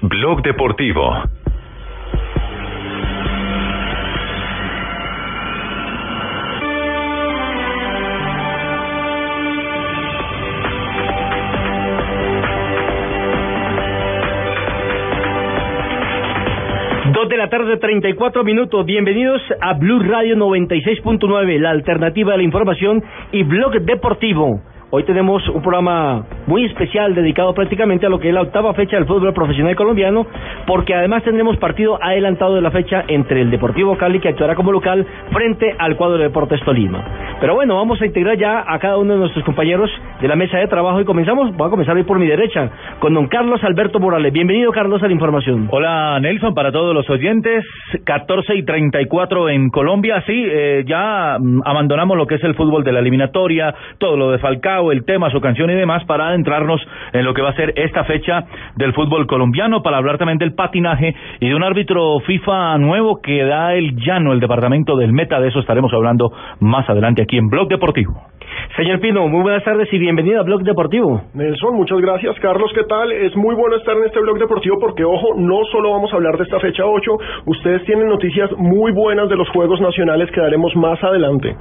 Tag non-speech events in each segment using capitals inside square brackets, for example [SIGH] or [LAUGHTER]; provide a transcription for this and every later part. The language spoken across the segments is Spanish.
Blog Deportivo. Dos de la tarde, 34 minutos. Bienvenidos a Blue Radio 96.9, la alternativa de la información y blog deportivo. Hoy tenemos un programa muy especial dedicado prácticamente a lo que es la octava fecha del fútbol profesional colombiano, porque además tendremos partido adelantado de la fecha entre el Deportivo Cali, que actuará como local, frente al cuadro de Deportes Tolima. Pero bueno, vamos a integrar ya a cada uno de nuestros compañeros de la mesa de trabajo y comenzamos, voy a comenzar hoy por mi derecha, con don Carlos Alberto Morales. Bienvenido, Carlos, a la información. Hola, Nelson, para todos los oyentes, 14 y 34 en Colombia. Sí, eh, ya mm, abandonamos lo que es el fútbol de la eliminatoria, todo lo de Falcao el tema, su canción y demás, para adentrarnos en lo que va a ser esta fecha del fútbol colombiano, para hablar también del patinaje y de un árbitro FIFA nuevo que da el llano, el departamento del Meta. De eso estaremos hablando más adelante aquí en Blog Deportivo. Señor Pino, muy buenas tardes y bienvenido a Blog Deportivo. Nelson, muchas gracias. Carlos, ¿qué tal? Es muy bueno estar en este Blog Deportivo porque, ojo, no solo vamos a hablar de esta fecha 8, ustedes tienen noticias muy buenas de los Juegos Nacionales que daremos más adelante.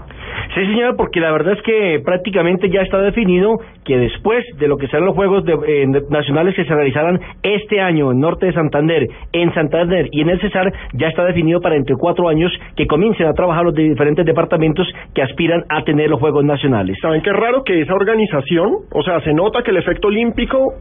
Sí, señor, porque la verdad es que prácticamente ya está definido que después de lo que serán los Juegos de, eh, Nacionales que se realizarán este año en Norte de Santander, en Santander y en el Cesar, ya está definido para entre cuatro años que comiencen a trabajar los diferentes departamentos que aspiran a tener los Juegos Nacionales. ¿Saben qué raro que esa organización, o sea, se nota que el efecto olímpico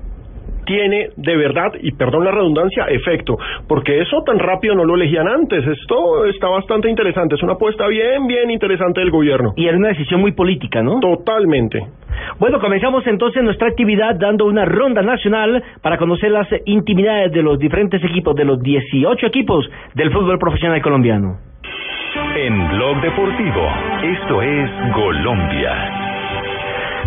tiene de verdad, y perdón la redundancia, efecto, porque eso tan rápido no lo elegían antes. Esto está bastante interesante, es una apuesta bien, bien interesante del gobierno. Y era una decisión muy política, ¿no? Totalmente. Bueno, comenzamos entonces nuestra actividad dando una ronda nacional para conocer las intimidades de los diferentes equipos, de los 18 equipos del fútbol profesional colombiano. En Blog Deportivo, esto es Colombia.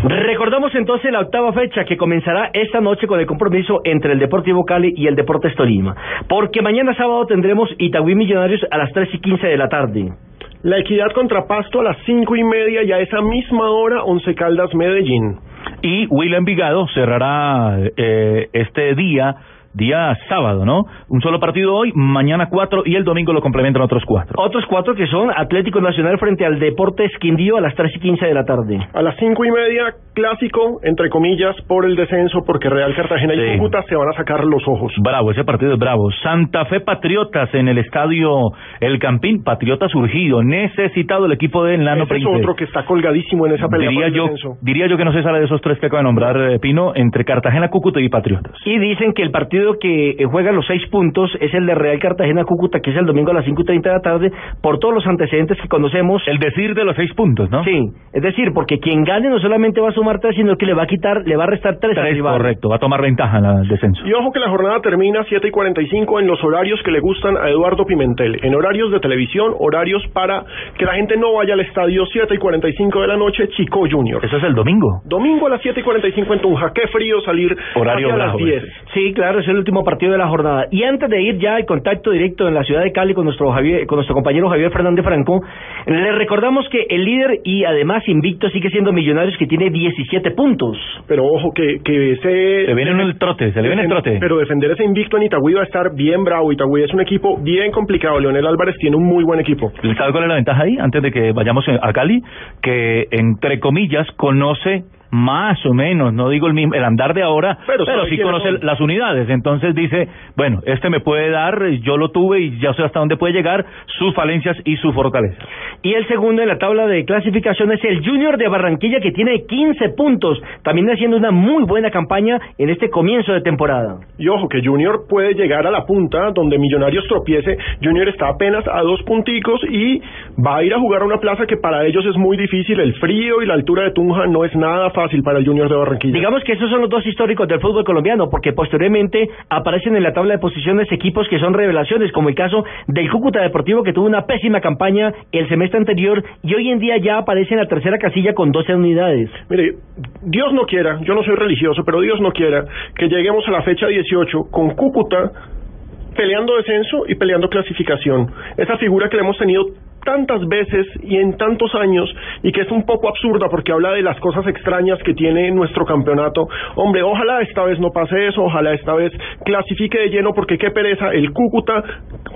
Recordamos entonces la octava fecha que comenzará esta noche con el compromiso entre el Deportivo Cali y el Deportes Tolima, porque mañana sábado tendremos Itagüí Millonarios a las 3 y 15 de la tarde. La Equidad contra Pasto a las cinco y media y a esa misma hora Once Caldas Medellín. Y Will Vigado cerrará eh, este día día sábado, ¿no? Un solo partido hoy, mañana cuatro y el domingo lo complementan otros cuatro. Otros cuatro que son Atlético Nacional frente al Deportes Quindío a las tres y quince de la tarde. A las cinco y media, clásico, entre comillas, por el descenso, porque Real Cartagena y Cúcuta se van a sacar los ojos. Bravo, ese partido es bravo. Santa Fe Patriotas en el estadio El Campín, Patriota surgido, necesitado el equipo de Nano Ese es otro que está colgadísimo en esa pelea diría por el yo, descenso. diría yo que no se sale de esos tres que acaba de nombrar eh, Pino, entre Cartagena, Cúcuta y Patriotas. Y dicen que el partido que eh, juega los seis puntos es el de Real Cartagena Cúcuta, que es el domingo a las cinco y treinta de la tarde, por todos los antecedentes que conocemos. El decir de los seis puntos, ¿no? Sí, es decir, porque quien gane no solamente va a sumar tres, sino que le va a quitar, le va a restar tres, Tres, correcto, va a tomar ventaja en el descenso. Y ojo que la jornada termina 7 y 45 en los horarios que le gustan a Eduardo Pimentel. En horarios de televisión, horarios para que la gente no vaya al estadio 7 y 45 de la noche, Chico Junior. Eso es el domingo. Domingo a las 7 y 45 en Tunja. Qué frío salir Horario hacia las bravo 10. ese. Sí, claro, es el último partido de la jornada. Y antes de ir ya al contacto directo en la ciudad de Cali con nuestro Javier, con nuestro compañero Javier Fernández Franco, le recordamos que el líder y además invicto sigue siendo Millonarios que tiene 17 puntos. Pero ojo que, que ese... Se viene uno el trote, se le viene el trote. Pero defender ese invicto en Itagüí va a estar bien bravo. Itagüí es un equipo bien complicado. Leonel Álvarez tiene un muy buen equipo. ¿Sabe cuál es la ventaja ahí? Antes de que vayamos a Cali, que entre comillas conoce más o menos, no digo el mismo, el andar de ahora, Pero pero, sí conoce son. las unidades. Entonces dice, bueno, este me puede dar, yo lo tuve y ya sé hasta dónde puede llegar, sus falencias y su fortaleza. Y el segundo en la tabla de clasificación es el Junior de Barranquilla que tiene 15 puntos, también haciendo una muy buena campaña en este comienzo de temporada. Y ojo que Junior puede llegar a la punta donde Millonarios tropiece. Junior está apenas a dos punticos y va a ir a jugar a una plaza que para ellos es muy difícil. El frío y la altura de Tunja no es nada fácil para el Junior de Barranquilla. Digamos que esos son los dos históricos del fútbol colombiano, porque posteriormente aparecen en la tabla de posiciones equipos que son revelaciones, como el caso del Cúcuta Deportivo, que tuvo una pésima campaña el semestre anterior y hoy en día ya aparece en la tercera casilla con 12 unidades. Mire, Dios no quiera, yo no soy religioso, pero Dios no quiera que lleguemos a la fecha 18 con Cúcuta peleando descenso y peleando clasificación. Esa figura que le hemos tenido tantas veces y en tantos años y que es un poco absurda porque habla de las cosas extrañas que tiene nuestro campeonato. Hombre, ojalá esta vez no pase eso, ojalá esta vez clasifique de lleno porque qué pereza el Cúcuta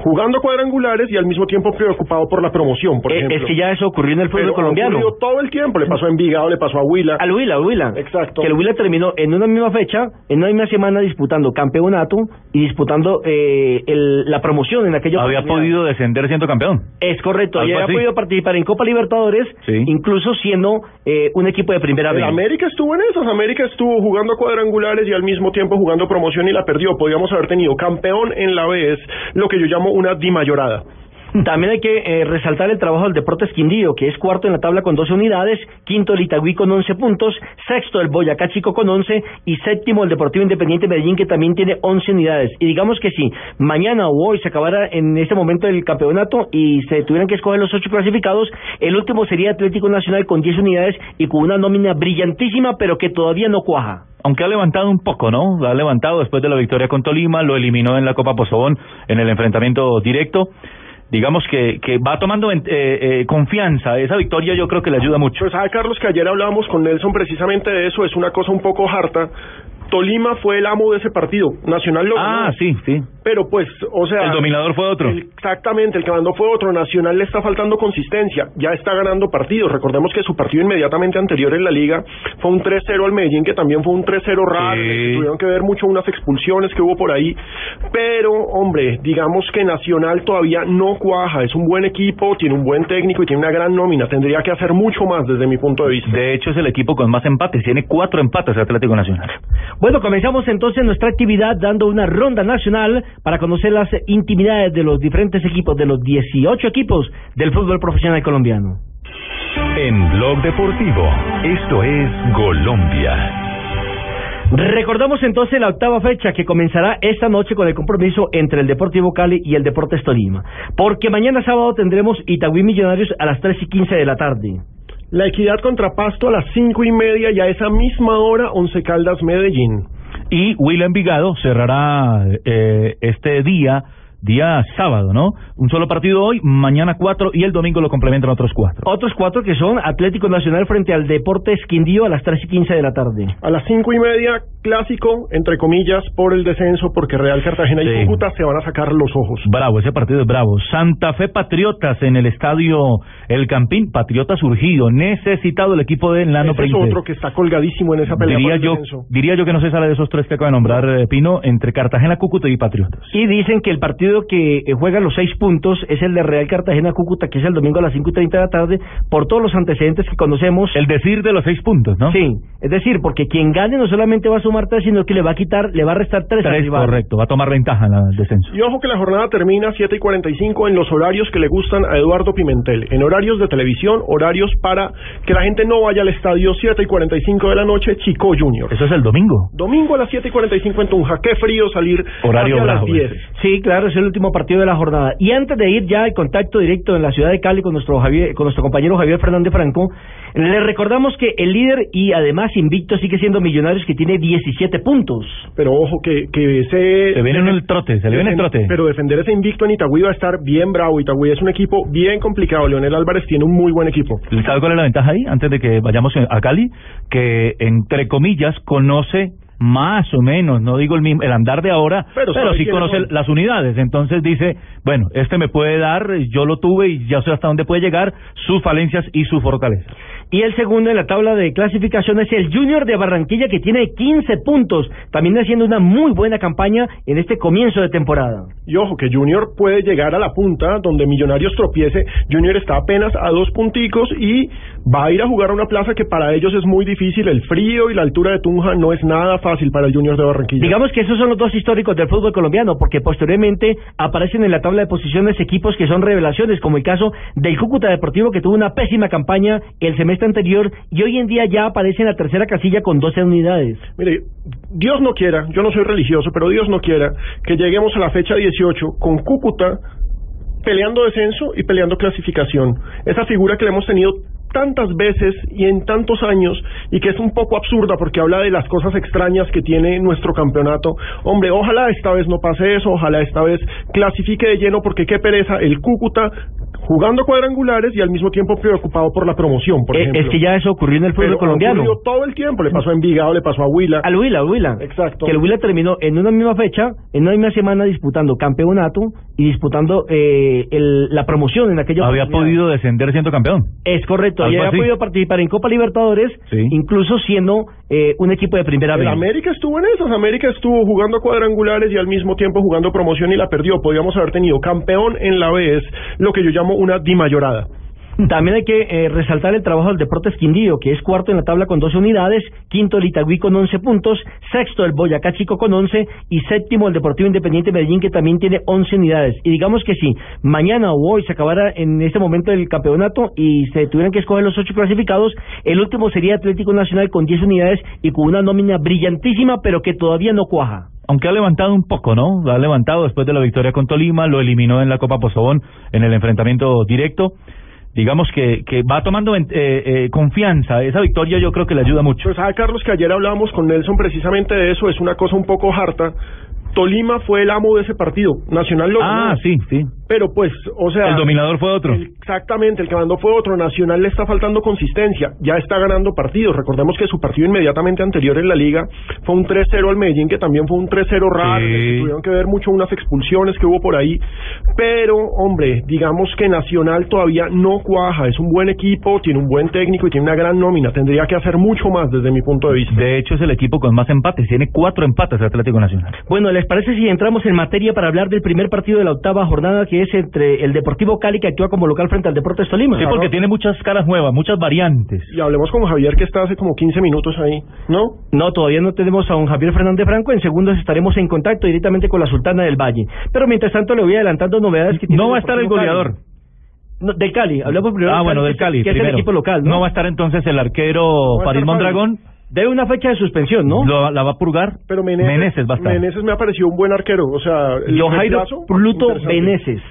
jugando cuadrangulares y al mismo tiempo preocupado por la promoción, por Eh, ejemplo. es que ya eso ocurrió en el fútbol Pero colombiano. ocurrido todo el tiempo, le pasó a Envigado, le pasó a Huila. Al Huila, al Huila. Exacto. Que el Huila terminó en una misma fecha, en una misma semana disputando campeonato y disputando eh, el- la promoción en aquella Había oportunidad. podido descender siendo campeón. Es correcto, y Algo había así. podido participar en Copa Libertadores, Sí. incluso siendo eh, un equipo de primera El vez. América estuvo en esas, América estuvo jugando cuadrangulares y al mismo tiempo jugando promoción y la perdió. Podíamos haber tenido campeón en la vez, lo que yo llamo una dimayorada. También hay que eh, resaltar el trabajo del Deportes Quindío, que es cuarto en la tabla con 12 unidades, quinto el Itagüí con 11 puntos, sexto el Boyacá Chico con 11 y séptimo el Deportivo Independiente Medellín, que también tiene 11 unidades. Y digamos que si mañana o hoy se acabara en este momento el campeonato y se tuvieran que escoger los ocho clasificados, el último sería Atlético Nacional con 10 unidades y con una nómina brillantísima, pero que todavía no cuaja. Aunque ha levantado un poco, ¿no? Ha levantado después de la victoria con Tolima, lo eliminó en la Copa Pozobón en el enfrentamiento directo. Digamos que, que va tomando eh, eh, confianza. Esa victoria yo creo que le ayuda mucho. Pues sabe Carlos que ayer hablábamos con Nelson precisamente de eso, es una cosa un poco harta. Tolima fue el amo de ese partido, Nacional lo. Ah, sí, sí. Pero pues, o sea... El dominador fue otro. el- exactamente, el que mandó fue otro. Nacional le está faltando consistencia. Ya está ganando partidos. Recordemos que su partido inmediatamente anterior en la liga fue un 3-0 al Medellín, que también fue un 3-0 raro. el que. Tuvieron que ver mucho unas expulsiones que hubo por ahí. Pero, hombre, digamos que Nacional todavía no cuaja. Es un buen equipo, tiene un buen técnico y tiene una gran nómina. Tendría que hacer mucho más desde mi punto de vista. De hecho, es el equipo con más empates. Tiene cuatro empates Atlético Nacional. Bueno, comenzamos entonces nuestra actividad dando una ronda nacional para conocer las intimidades de los diferentes equipos, de los 18 equipos del fútbol profesional colombiano. En Blog Deportivo, esto es Colombia. Recordamos entonces la octava fecha que comenzará esta noche con el compromiso entre el Deportivo Cali y el Deportes Tolima. Porque mañana sábado tendremos Itagüí Millonarios a las 3 y 15 de la tarde. La equidad contra Pasto a las cinco y media y a esa misma hora Once Caldas Medellín. Y Will Envigado cerrará eh, este día, día sábado, ¿no? Un solo partido hoy, mañana cuatro y el domingo lo complementan otros cuatro. Otros cuatro que son Atlético Nacional frente al Deportes Quindío a las 3 y 15 de la tarde. A las cinco y media, clásico, entre comillas, por el descenso, porque Real Cartagena y. Cúcuta se van a sacar los ojos. Bravo, ese partido es bravo. Santa Fe Patriotas en el estadio El Campín. Patriota surgido, necesitado el equipo de Ese es otro que está colgadísimo en esa pelea Diría por el yo, descenso. diría yo que no se sale de esos tres que acaba de nombrar eh, Pino, entre Cartagena, Cúcuta y Patriotas. Y dicen que el partido que eh, juega los seis puntos es el de Real Cartagena Cúcuta, que es el domingo a las 5 y 30 de la tarde, por todos los antecedentes que conocemos. El decir de los seis puntos, ¿no? Sí, es decir, porque quien gane no solamente va a sumar tres, sino que le va a quitar, le va a restar tres, Tres, correcto. Va a tomar ventaja en el descenso. Y ojo que la jornada termina a 7 y 45 en los horarios que le gustan a Eduardo Pimentel. En horarios de televisión, horarios para que la gente no vaya al estadio 7 y 45 de la noche, Chico Junior. Eso es el domingo. Domingo a las 7 y 45 en Tunja. Qué frío salir Horario hacia las bravo 10. ese. Sí, claro, es el último partido de la jornada. Y antes de ir ya al contacto directo en la ciudad de Cali con nuestro Javier, con nuestro compañero Javier Fernández Franco, le recordamos que el líder y además invicto sigue siendo Millonarios que tiene 17 puntos. Pero ojo que, que ese... Se viene en el trote, se le viene el trote. Pero defender ese invicto en Itagüí va a estar bien bravo. Itagüí es un equipo bien complicado. Leonel Álvarez tiene un muy buen equipo. ¿Sabe cuál es la ventaja ahí? Antes de que vayamos a Cali, que entre comillas conoce más o menos, no digo el mismo, el andar de ahora, Pero pero, sí conoce son. las unidades. Entonces dice, bueno, este me puede dar, yo lo tuve y ya sé hasta dónde puede llegar, sus falencias y su fortaleza. Y el segundo en la tabla de clasificación es el Junior de Barranquilla que tiene 15 puntos, también haciendo una muy buena campaña en este comienzo de temporada. Y ojo que Junior puede llegar a la punta donde Millonarios tropiece. Junior está apenas a dos punticos y va a ir a jugar a una plaza que para ellos es muy difícil. El frío y la altura de Tunja no es nada fácil para el Junior de Barranquilla. Digamos que esos son los dos históricos del fútbol colombiano, porque posteriormente aparecen en la tabla de posiciones equipos que son revelaciones, como el caso del Cúcuta Deportivo, que tuvo una pésima campaña el semestre anterior y hoy en día ya aparece en la tercera casilla con 12 unidades. Mire, Dios no quiera, yo no soy religioso, pero Dios no quiera que lleguemos a la fecha 18 con Cúcuta peleando descenso y peleando clasificación. Esa figura que le hemos tenido tantas veces y en tantos años y que es un poco absurda porque habla de las cosas extrañas que tiene nuestro campeonato. Hombre, ojalá esta vez no pase eso, ojalá esta vez clasifique de lleno porque qué pereza el Cúcuta jugando cuadrangulares y al mismo tiempo preocupado por la promoción, por Eh, ejemplo. es que ya eso ocurrió en el fútbol Pero colombiano. ocurrió todo el tiempo, le pasó a Envigado, le pasó a Huila. Al Huila, Huila. Exacto. Que el Huila terminó en una misma fecha, en una misma semana disputando campeonato y disputando eh, el- la promoción en aquella Había podido descender siendo campeón. Es correcto, y había así. podido participar en Copa Libertadores, Sí. incluso siendo eh, un equipo de primera vez. América estuvo en esas, América estuvo jugando cuadrangulares y al mismo tiempo jugando promoción y la perdió. Podríamos haber tenido campeón en la B, es lo que yo llamo una dimayorada. También hay que eh, resaltar el trabajo del Deportes Quindío, que es cuarto en la tabla con 12 unidades, quinto el Itagüí con 11 puntos, sexto el Boyacá Chico con 11 y séptimo el Deportivo Independiente Medellín, que también tiene 11 unidades. Y digamos que si mañana o hoy se acabara en este momento el campeonato y se tuvieran que escoger los ocho clasificados, el último sería Atlético Nacional con 10 unidades y con una nómina brillantísima, pero que todavía no cuaja. Aunque ha levantado un poco, ¿no? Ha levantado después de la victoria con Tolima, lo eliminó en la Copa Pozobón en el enfrentamiento directo. Digamos que, que va tomando eh, eh, confianza. Esa victoria yo creo que le ayuda mucho. Pues sabe Carlos que ayer hablábamos con Nelson precisamente de eso, es una cosa un poco harta. Tolima fue el amo de ese partido, Nacional lo Ah, sí, sí. Pero pues, o sea... El dominador fue otro. el- exactamente, el que mandó fue otro. Nacional le está faltando consistencia, ya está ganando partidos. Recordemos que su partido inmediatamente anterior en la liga fue un 3-0 al Medellín, que también fue un 3-0 raro, Sí. que tuvieron que ver mucho unas expulsiones que hubo por ahí. Pero, hombre, digamos que Nacional todavía no cuaja, es un buen equipo, tiene un buen técnico y tiene una gran nómina. Tendría que hacer mucho más desde mi punto de vista. De hecho, es el equipo con más empates. Tiene cuatro empates el Atlético Nacional. Bueno, ¿les parece si entramos en materia para hablar del primer partido de la octava jornada que es entre el Deportivo Cali que actúa como local frente al Deportes Tolima? Sí, porque tiene muchas caras nuevas, muchas variantes. Y hablemos con Javier, que está hace como 15 minutos ahí, ¿no? No, todavía no tenemos a don Javier Fernández Franco. En segundos estaremos en contacto directamente con la Sultana del Valle. Pero mientras tanto le voy adelantando novedades que tiene No va a estar el Cali. goleador. No, del Cali, hablamos primero Ah, bueno, del Cali. que es el equipo local, ¿no? No va a estar entonces el arquero Farid Mondragón. Debe una fecha de suspensión, ¿no? Lo- la va a purgar. Pero Meneses, va a estar. Meneses me ha parecido un buen arquero, o sea... el John Jairo reemplazo, Pluto interesante. Beneses.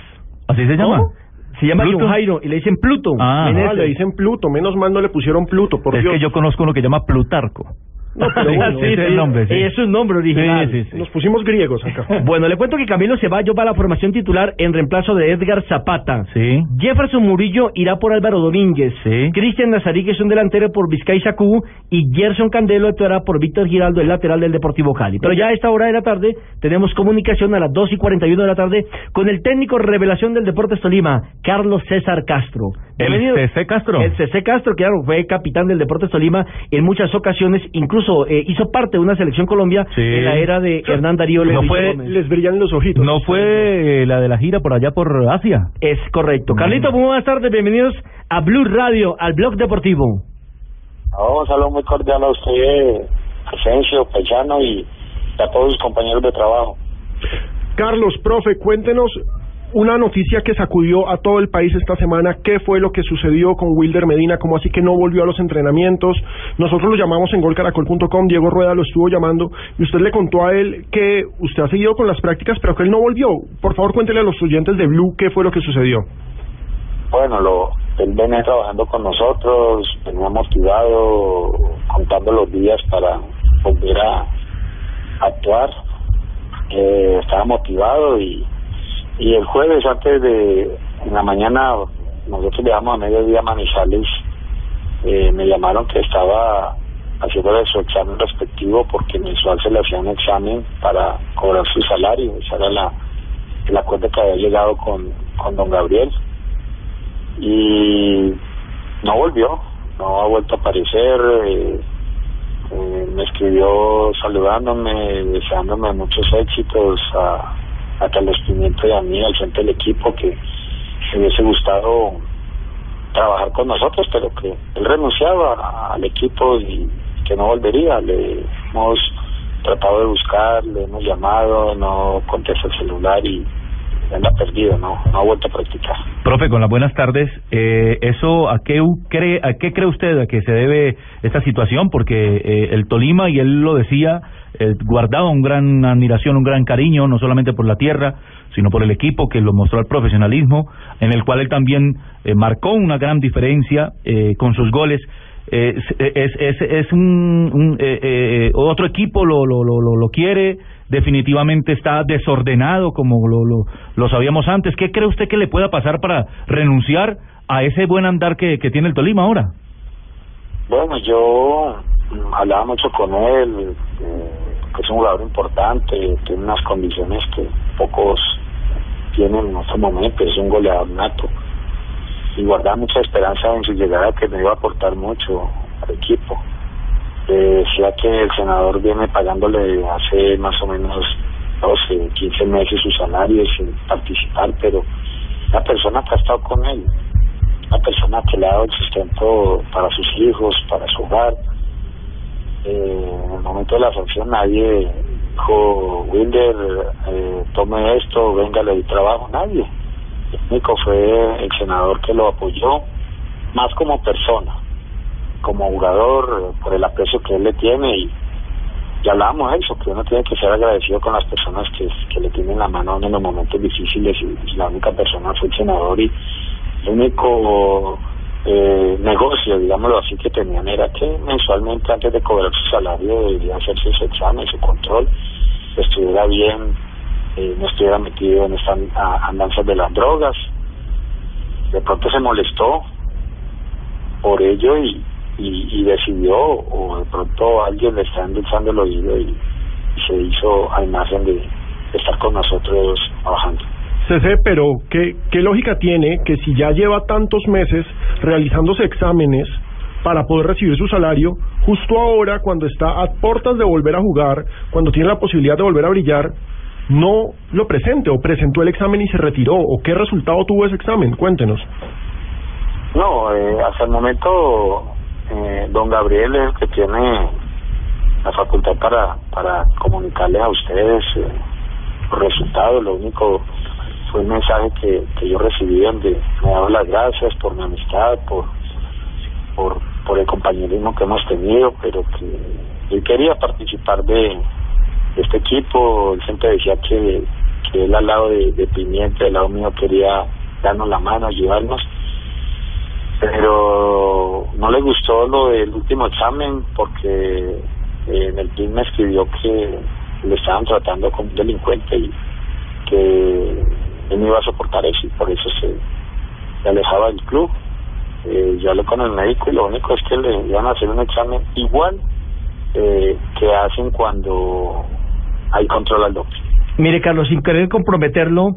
¿Así se llama? ¿Cómo? Se llama Pluto. John Jairo y le dicen Pluto. Ah. Ah, Meneses. le dicen Pluto, menos mal no le pusieron Pluto, por es Dios. que yo conozco uno que llama Plutarco. No, pero Sí, bueno, sí, ese es el nombre, sí. Es un nombre original. Sí, sí, sí. Nos pusimos griegos acá. [LAUGHS] Bueno, le cuento que Camilo Ceballos va a la formación titular en reemplazo de Edgar Zapata. Sí. Jefferson Murillo irá por Álvaro Domínguez. Sí. Cristian Nazarí, que es un delantero por Vizcay Sacú. Y Gerson Candelo actuará por Víctor Giraldo, el lateral del Deportivo Cali. Pero ya a esta hora de la tarde tenemos comunicación a las 2 y 41 de la tarde con el técnico revelación del Deportes Tolima, Carlos César Castro. El Bienvenido. CC Castro. El CC Castro, claro, fue capitán del Deportes Tolima en muchas ocasiones, incluso eh, hizo parte de una selección Colombia Sí. en la era de Hernán Darío No fue- Gómez. Les brillan los ojitos. ¿No fue eh, la de la gira por allá por Asia? Es correcto. Mm. Carlito, muy buenas tardes, bienvenidos a Blue Radio, al blog deportivo. No, un saludo muy cordial a usted, Asensio, Payano y a todos sus compañeros de trabajo. Carlos, profe, cuéntenos una noticia que sacudió a todo el país esta semana. ¿Qué fue lo que sucedió con Wilder Medina? ¿Cómo así que no volvió a los entrenamientos? Nosotros lo llamamos en golcaracol.com, Diego Rueda lo estuvo llamando y usted le contó a él que usted ha seguido con las prácticas, pero que él no volvió. Por favor, cuéntele a los oyentes de Blue qué fue lo que sucedió. Bueno, lo, él venía trabajando con nosotros, venía motivado, contando los días para volver a, actuar. Eh, estaba motivado y, y el jueves antes de, en la mañana, nosotros viajamos a mediodía a Manizales, eh, me llamaron que estaba haciendo su examen respectivo porque mensual se le hacía un examen para cobrar su salario. Esa era la, el acuerdo que había llegado con, con don Gabriel. Y no volvió, no ha vuelto a aparecer. eh, eh, me escribió saludándome, deseándome muchos éxitos a, a Carlos Pimiento y a mí, al frente del equipo, que me hubiese gustado trabajar con nosotros, pero que él renunciaba al equipo y que no volvería. Le hemos tratado de buscar, le hemos llamado, no contesta el celular y ha perdido, no, ha vuelto a practicar. Profe, con las buenas tardes. Eh, ¿Eso a qué, cree, a qué cree usted que se debe esta situación? Porque eh, el Tolima, y él lo decía, eh, guardaba un gran admiración, un gran cariño, no solamente por la tierra, sino por el equipo que lo mostró al profesionalismo, en el cual él también eh, marcó una gran diferencia eh, con sus goles. Eh, es, es, es un, un eh, eh, otro equipo lo, lo, lo, lo quiere, definitivamente está desordenado como lo, lo, lo sabíamos antes. ¿Qué cree usted que le pueda pasar para renunciar a ese buen andar que, que tiene el Tolima ahora? Bueno, yo mm, hablaba mucho con él, eh, que es un jugador importante, tiene unas condiciones que pocos tienen en este momento, es un goleador nato. Y guardaba mucha esperanza en su llegada que me iba a aportar mucho al equipo. Eh, decía que el senador viene pagándole hace más o menos 12, 15 meses su salario sin participar, pero la persona que ha estado con él, la persona que le ha dado el sustento para sus hijos, para su hogar. Eh, en el momento de la sanción nadie dijo, Wilder, eh, tome esto, venga, le trabajo, nadie. Único fue el senador que lo apoyó, más como persona, como jugador, por el aprecio que él le tiene y, y hablábamos de eso, que uno tiene que ser agradecido con las personas que, que le tienen la mano en los momentos difíciles y, la única persona fue el senador y el único eh, negocio, digámoslo así, que tenían era que mensualmente antes de cobrar su salario debería hacerse su examen, su control, estuviera bien, eh, no estuviera metido en estas andanzas de las drogas. De pronto se molestó por ello y, y, decidió, o de pronto alguien le está endulzando el oído y, se hizo a imagen de, estar con nosotros trabajando. CC, pero ¿qué, ¿qué lógica tiene que si ya lleva tantos meses realizándose exámenes para poder recibir su salario, justo ahora, cuando está a puertas de volver a jugar, cuando tiene la posibilidad de volver a brillar, no lo presente o presentó el examen y se retiró? ¿O qué resultado tuvo ese examen? Cuéntenos. No, eh, hasta el momento eh, don Gabriel es el que tiene la facultad para, para comunicarles a ustedes eh, los resultados. Lo único fue un mensaje que, que yo recibí donde me daba las gracias por mi amistad, por, por, por el compañerismo que hemos tenido, pero que él quería participar de este equipo. Él siempre decía que, que él al lado de, Pimienta, del lado mío, quería darnos la mano, ayudarnos pero no le gustó lo del último examen porque eh, en el PIN me escribió que le estaban tratando como un delincuente y que él no iba a soportar eso y por eso se, se alejaba del club. Eh, yo hablé con el médico y lo único es que le iban a hacer un examen igual eh, que hacen cuando doping. Mire, Carlos, sin querer comprometerlo,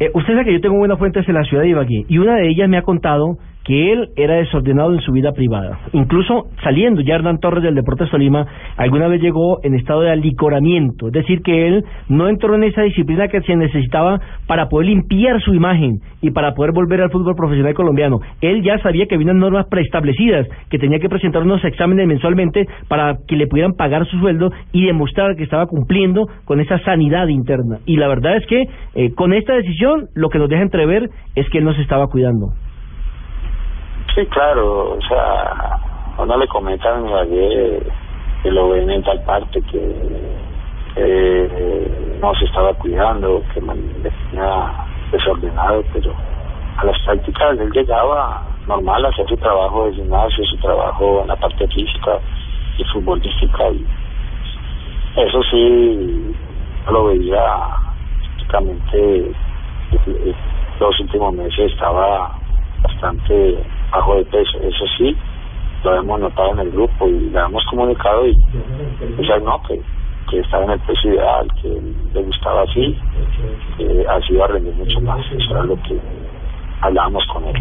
eh, usted sabe que yo tengo buenas fuentes en la ciudad de Ibagué y una de ellas me ha contado que él era desordenado en su vida privada. Incluso saliendo ya Hernán Torres del Deportes Tolima, alguna vez llegó en estado de alicoramiento, es decir, que él no entró en esa disciplina que se necesitaba para poder limpiar su imagen y para poder volver al fútbol profesional colombiano. Él ya sabía que había unas normas preestablecidas, que tenía que presentar unos exámenes mensualmente para que le pudieran pagar su sueldo y demostrar que estaba cumpliendo con esa sanidad interna. Y la verdad es que eh, con esta decisión lo que nos deja entrever es que él no se estaba cuidando. Sí, claro, o sea, uno le comentan a que, lo ven en tal parte, que, no se estaba cuidando, que tenía desordenado, pero a las prácticas él llegaba normal a hacer su trabajo de gimnasio, su trabajo en la parte física y futbolística, y eso sí, lo veía prácticamente los últimos meses estaba bastante bajo de peso, eso sí, lo hemos notado en el grupo y le hemos comunicado y o no, que, estaba en el peso ideal, que le gustaba así, que así iba a rendir mucho más, eso era lo que hablábamos con él.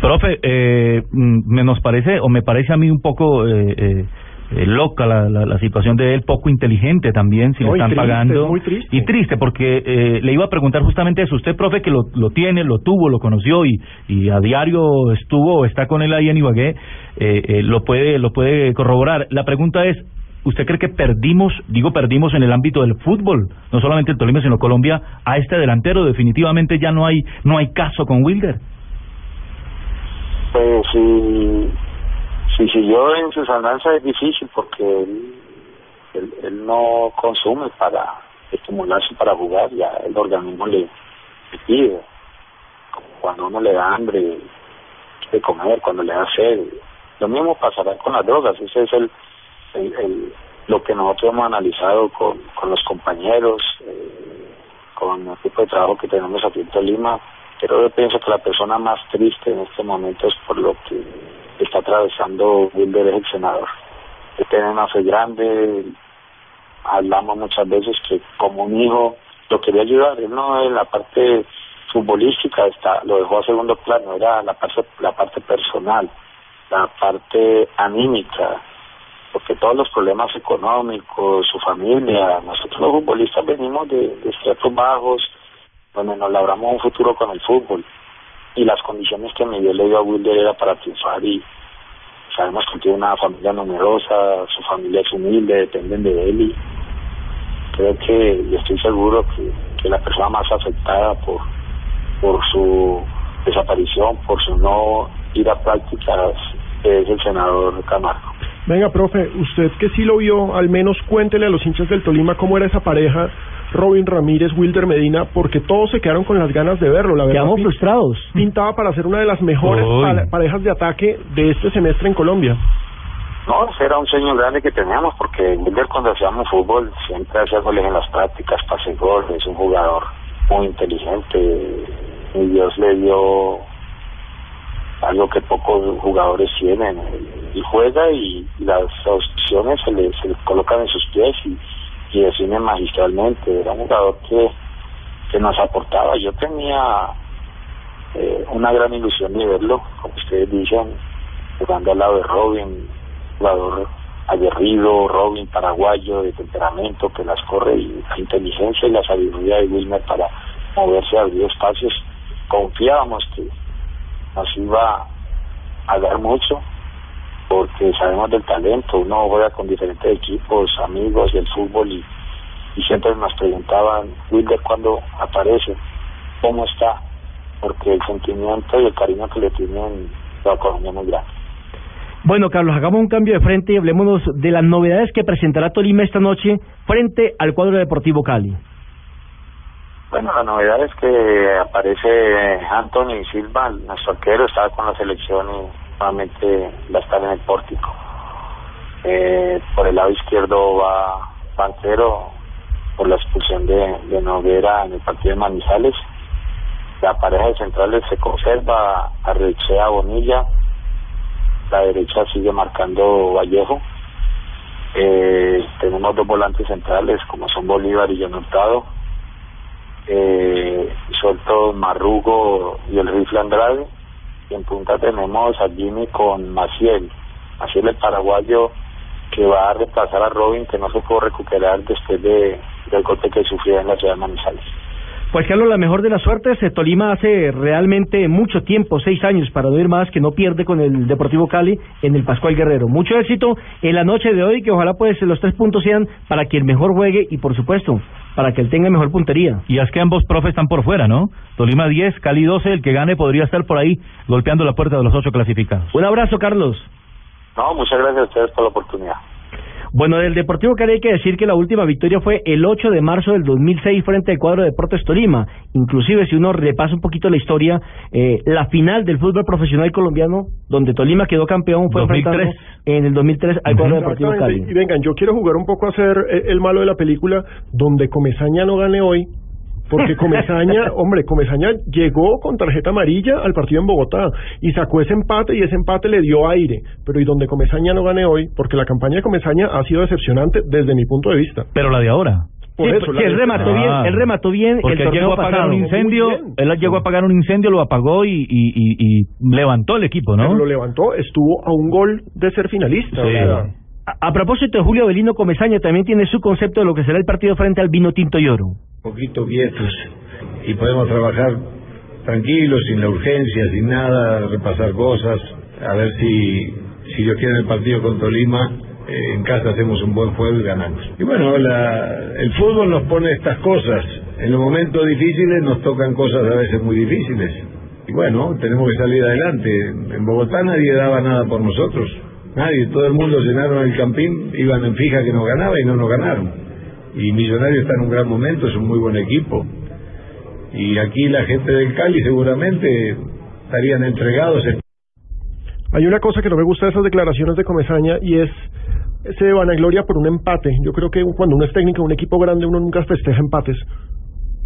Profe, eh, me nos parece, o me parece a mí un poco eh, eh, eh, loca la, la, la, situación de él, poco inteligente también, si no, le están triste, pagando. Muy triste. Y triste, porque eh, le iba a preguntar justamente eso. Usted, profe, que lo, lo tiene, lo tuvo, lo conoció y, y a diario estuvo o está con él ahí en Ibagué, eh, eh, lo puede lo puede corroborar. La pregunta es, ¿usted cree que perdimos, digo perdimos en el ámbito del fútbol, no solamente el Tolima, sino Colombia, a este delantero? Definitivamente ya no hay, no hay caso con Wilder. Pues si, si siguió en sus andanzas es difícil porque él, él, no consume para estimularse para jugar, ya el organismo le, le pide. Cuando uno le da hambre de comer, cuando le da sed. Lo mismo pasará con las drogas, ese es el, el, el lo que nosotros hemos analizado con, con los compañeros, eh, con el tipo de trabajo que tenemos aquí en Tolima, pero yo pienso que la persona más triste en este momento es por lo que está atravesando Wilder es el senador. Tiene una fe grande, hablamos muchas veces que como un hijo lo quería ayudar, él no en la parte futbolística está lo dejó a segundo plano, era la parte la parte personal, la parte anímica, porque todos los problemas económicos, su familia, nosotros los futbolistas venimos de, de estratos bajos, donde nos labramos un futuro con el fútbol. Y las condiciones que Miguel le dio a Wilder era para triunfar y sabemos que tiene una familia numerosa, su familia es humilde, dependen de él y creo que, y estoy seguro que, que la persona más afectada por, por su desaparición, por su no ir a prácticas, es el senador Camargo. Venga, profe, usted que sí lo vio, al menos cuéntele a los hinchas del Tolima cómo era esa pareja, Robin Ramírez, Wilder Medina, porque todos se quedaron con las ganas de verlo, la verdad. Quedamos frustrados. Pintaba para ser una de las mejores Uy. parejas de ataque de este semestre en Colombia. No, ese era un sueño grande que teníamos porque Wilder cuando hacíamos fútbol siempre hacía goles en las prácticas, pase gol, es un jugador muy inteligente y Dios le dio algo que pocos jugadores tienen y juega y, y las opciones se le, se le colocan en sus pies y, y definen magistralmente. Era un jugador que, que nos aportaba. Yo tenía eh, una gran ilusión de verlo, como ustedes dicen, jugando al lado de Robin, jugador aguerrido, Robin paraguayo de temperamento que las corre y la inteligencia y la sabiduría de Wilmer para moverse a abrir espacios. Confiábamos que nos iba a dar mucho porque sabemos del talento, uno juega con diferentes equipos, amigos del fútbol y, y siempre nos preguntaban, Wilder cuando aparece, ¿cómo está? Porque el sentimiento y el cariño que le tienen la es muy grande. Bueno, Carlos, hagamos un cambio de frente y hablémonos de las novedades que presentará Tolima esta noche frente al cuadro deportivo Cali. Bueno, la novedad es que aparece Anthony Silva, nuestro arquero, estaba con la selección y nuevamente va a estar en el pórtico. Eh, por el lado izquierdo va Banquero por la expulsión de, de Noguera en el partido de Manizales. La pareja de centrales se conserva Arrechea Bonilla. La derecha sigue marcando Vallejo. Eh, tenemos dos volantes centrales como son Bolívar y John Hurtado eh, suelto Marrugo y el rifle Andrade en punta tenemos a Jimmy con Maciel. Maciel el paraguayo que va a reemplazar a Robin que no se pudo recuperar después de del golpe que sufrió en la ciudad de Manizales Pues Carlos, la mejor de las suertes, eh, Tolima hace realmente mucho tiempo, seis años, para no ir más, que no pierde con el Deportivo Cali en el Pascual Guerrero. Mucho éxito en la noche de hoy, que ojalá pues los tres puntos sean para quien mejor juegue y por supuesto, para que él tenga mejor puntería. Y es que ambos profes están por fuera, ¿no? Tolima 10, Cali 12, el que gane podría estar por ahí golpeando la puerta de los ocho clasificados. Un abrazo, Carlos. no muchas gracias a ustedes por la oportunidad Bueno, del Deportivo Cali hay que decir que la última victoria fue el 8 de marzo del 2006 frente al cuadro de Deportes Tolima. Inclusive, si uno repasa un poquito la historia, eh, la final del fútbol profesional colombiano, donde Tolima quedó campeón, fue 2003. enfrentando en el 2003 al cuadro Deportivo. Cali. Y vengan, yo quiero jugar un poco a ser eh, el malo de la película, donde Comesaña no gane hoy, porque [LAUGHS] Comesaña, hombre, Comesaña llegó con tarjeta amarilla al partido en Bogotá y sacó ese empate y ese empate le dio aire. Pero y donde Comesaña no gane hoy, porque la campaña de Comesaña ha sido decepcionante desde mi punto de vista. Pero la de ahora. Por Sí, eso, la él de- remató bien, Ah. él remató bien Porque el él llegó a apagar pasado. un incendio, él llegó a apagar un incendio, lo apagó y, y, y, y levantó el equipo, ¿no? Pero lo levantó, estuvo a un gol de ser finalista. Sí. A, a propósito Julio Belino Comesaña, también tiene su concepto de lo que será el partido frente al Vino Tinto y Oro. poquito quietos y podemos trabajar tranquilos, sin la urgencia, sin nada, repasar cosas, a ver si, si Dios el partido con Tolima eh, en casa hacemos un buen juego y ganamos. Y bueno, la, el fútbol nos pone estas cosas. En los momentos difíciles nos tocan cosas a veces muy difíciles. Y bueno, tenemos que salir adelante. En Bogotá nadie daba nada por nosotros. Nadie, todo el mundo llenaron el campín, iban en fija que nos ganaba y no nos ganaron. Y Millonario está en un gran momento, es un muy buen equipo. Y aquí la gente del Cali seguramente estarían entregados. Hay una cosa que no me gusta de esas declaraciones de Comesaña y es ese vanagloria por un empate. Yo creo que cuando uno es técnico de un equipo grande uno nunca festeja empates.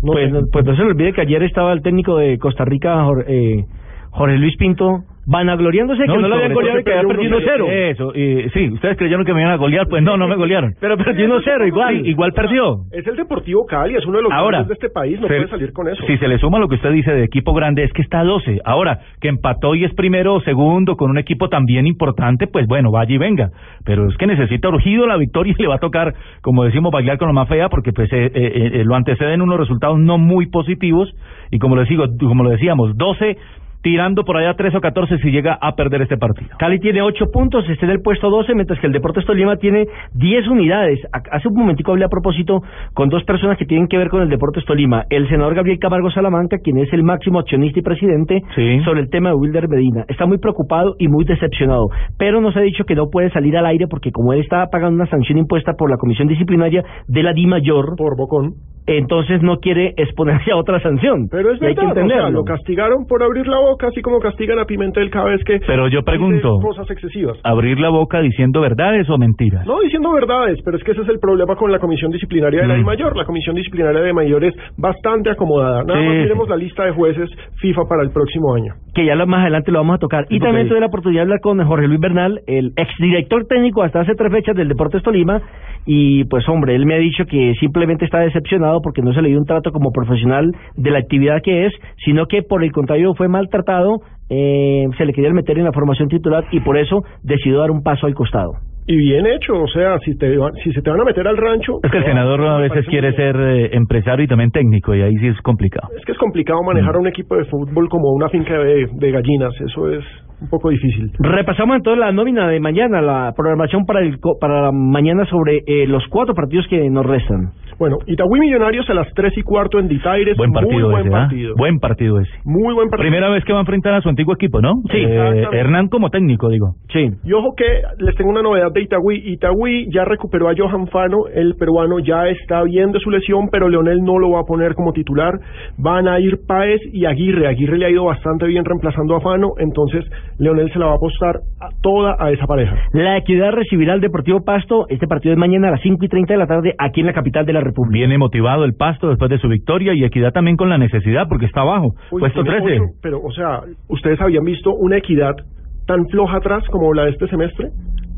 No pues, no, pues no se le olvide que ayer estaba el técnico de Costa Rica, Jorge, eh, Jorge Luis Pinto, vanagloriándose no, que no lo habían goleado y que había perdido cero. Eso, y, sí, ustedes creyeron que me iban a golear, pues no, no me golearon. Pero perdió 1-0 igual. igual perdió. Es el Deportivo Cali, es uno de los Ahora, de este país, no puede salir con eso. Si se le suma lo que usted dice de equipo grande, es que está a 12. Ahora, que empató y es primero o segundo con un equipo también importante, pues bueno, vaya y venga. Pero es que necesita urgido la victoria y le va a tocar, como decimos, bailar con lo más fea, porque pues eh, eh, eh, lo anteceden unos resultados no muy positivos. Y como les digo, como lo decíamos, 12 tirando por allá 3 o 14 si llega a perder este partido. Cali tiene 8 puntos, está en el puesto 12, mientras que el Deportes Tolima tiene 10 unidades. Hace un momentico hablé a propósito con dos personas que tienen que ver con el Deportes Tolima. El senador Gabriel Camargo Salamanca, quien es el máximo accionista y presidente, sobre el tema de Wilder Medina. Está muy preocupado y muy decepcionado, pero nos ha dicho que no puede salir al aire porque como él está pagando una sanción impuesta por la Comisión Disciplinaria de la Di Mayor, por Bocón, entonces no quiere exponerse a otra sanción. Pero es verdad, o sea, lo castigaron por abrir la boca, así como castigan a Pimentel cada vez que Pero yo pregunto, cosas excesivas. ¿abrir la boca diciendo verdades o mentiras? No diciendo verdades, pero es que ese es el problema con la Comisión Disciplinaria de la Mayor. La Comisión Disciplinaria de Mayor es bastante acomodada. Nada más miremos la lista de jueces FIFA para el próximo año. Que ya más adelante lo vamos a tocar. Y también tuve la oportunidad de hablar con Jorge Luis Bernal, el exdirector técnico hasta hace tres fechas del Deportes Tolima, y pues hombre, él me ha dicho que simplemente está decepcionado porque no se le dio un trato como profesional de la actividad que es, sino que por el contrario fue maltratado, eh, se le quería meter en la formación titular y por eso decidió dar un paso al costado. Y bien hecho, o sea, si te si se te van a meter al rancho... Es que el senador a veces quiere ser eh, empresario y también técnico, y ahí sí es complicado. Es que es complicado manejar un equipo de fútbol como una finca de, de gallinas, eso es un poco difícil. Repasamos entonces la nómina de mañana, la programación para el para mañana sobre eh, los cuatro partidos que nos restan. Bueno, Itagüí Millonarios a las tres y cuarto en Ditaires. Buen partido muy buen buen partido. Buen partido ese. Muy buen partido. Primera vez que va a enfrentar a su antiguo equipo, ¿no? Sí. Eh, Hernán como técnico, digo. Sí. Y ojo que les tengo una novedad de Itagüí. Itagüí ya recuperó a Johan Fano, el peruano ya está bien de su lesión, pero Leonel no lo va a poner como titular. Van a ir Páez y Aguirre. Aguirre le ha ido bastante bien reemplazando a Fano, entonces Leonel se la va a apostar a toda a esa pareja. La Equidad recibirá al Deportivo Pasto. Este partido es mañana a las 5 y 30 de la tarde aquí en la capital de la República. Viene motivado el Pasto después de su victoria y Equidad también con la necesidad porque está abajo. Uy, puesto tiene 13. ocho, pero, o sea, ¿ustedes habían visto una equidad tan floja atrás como la de este semestre?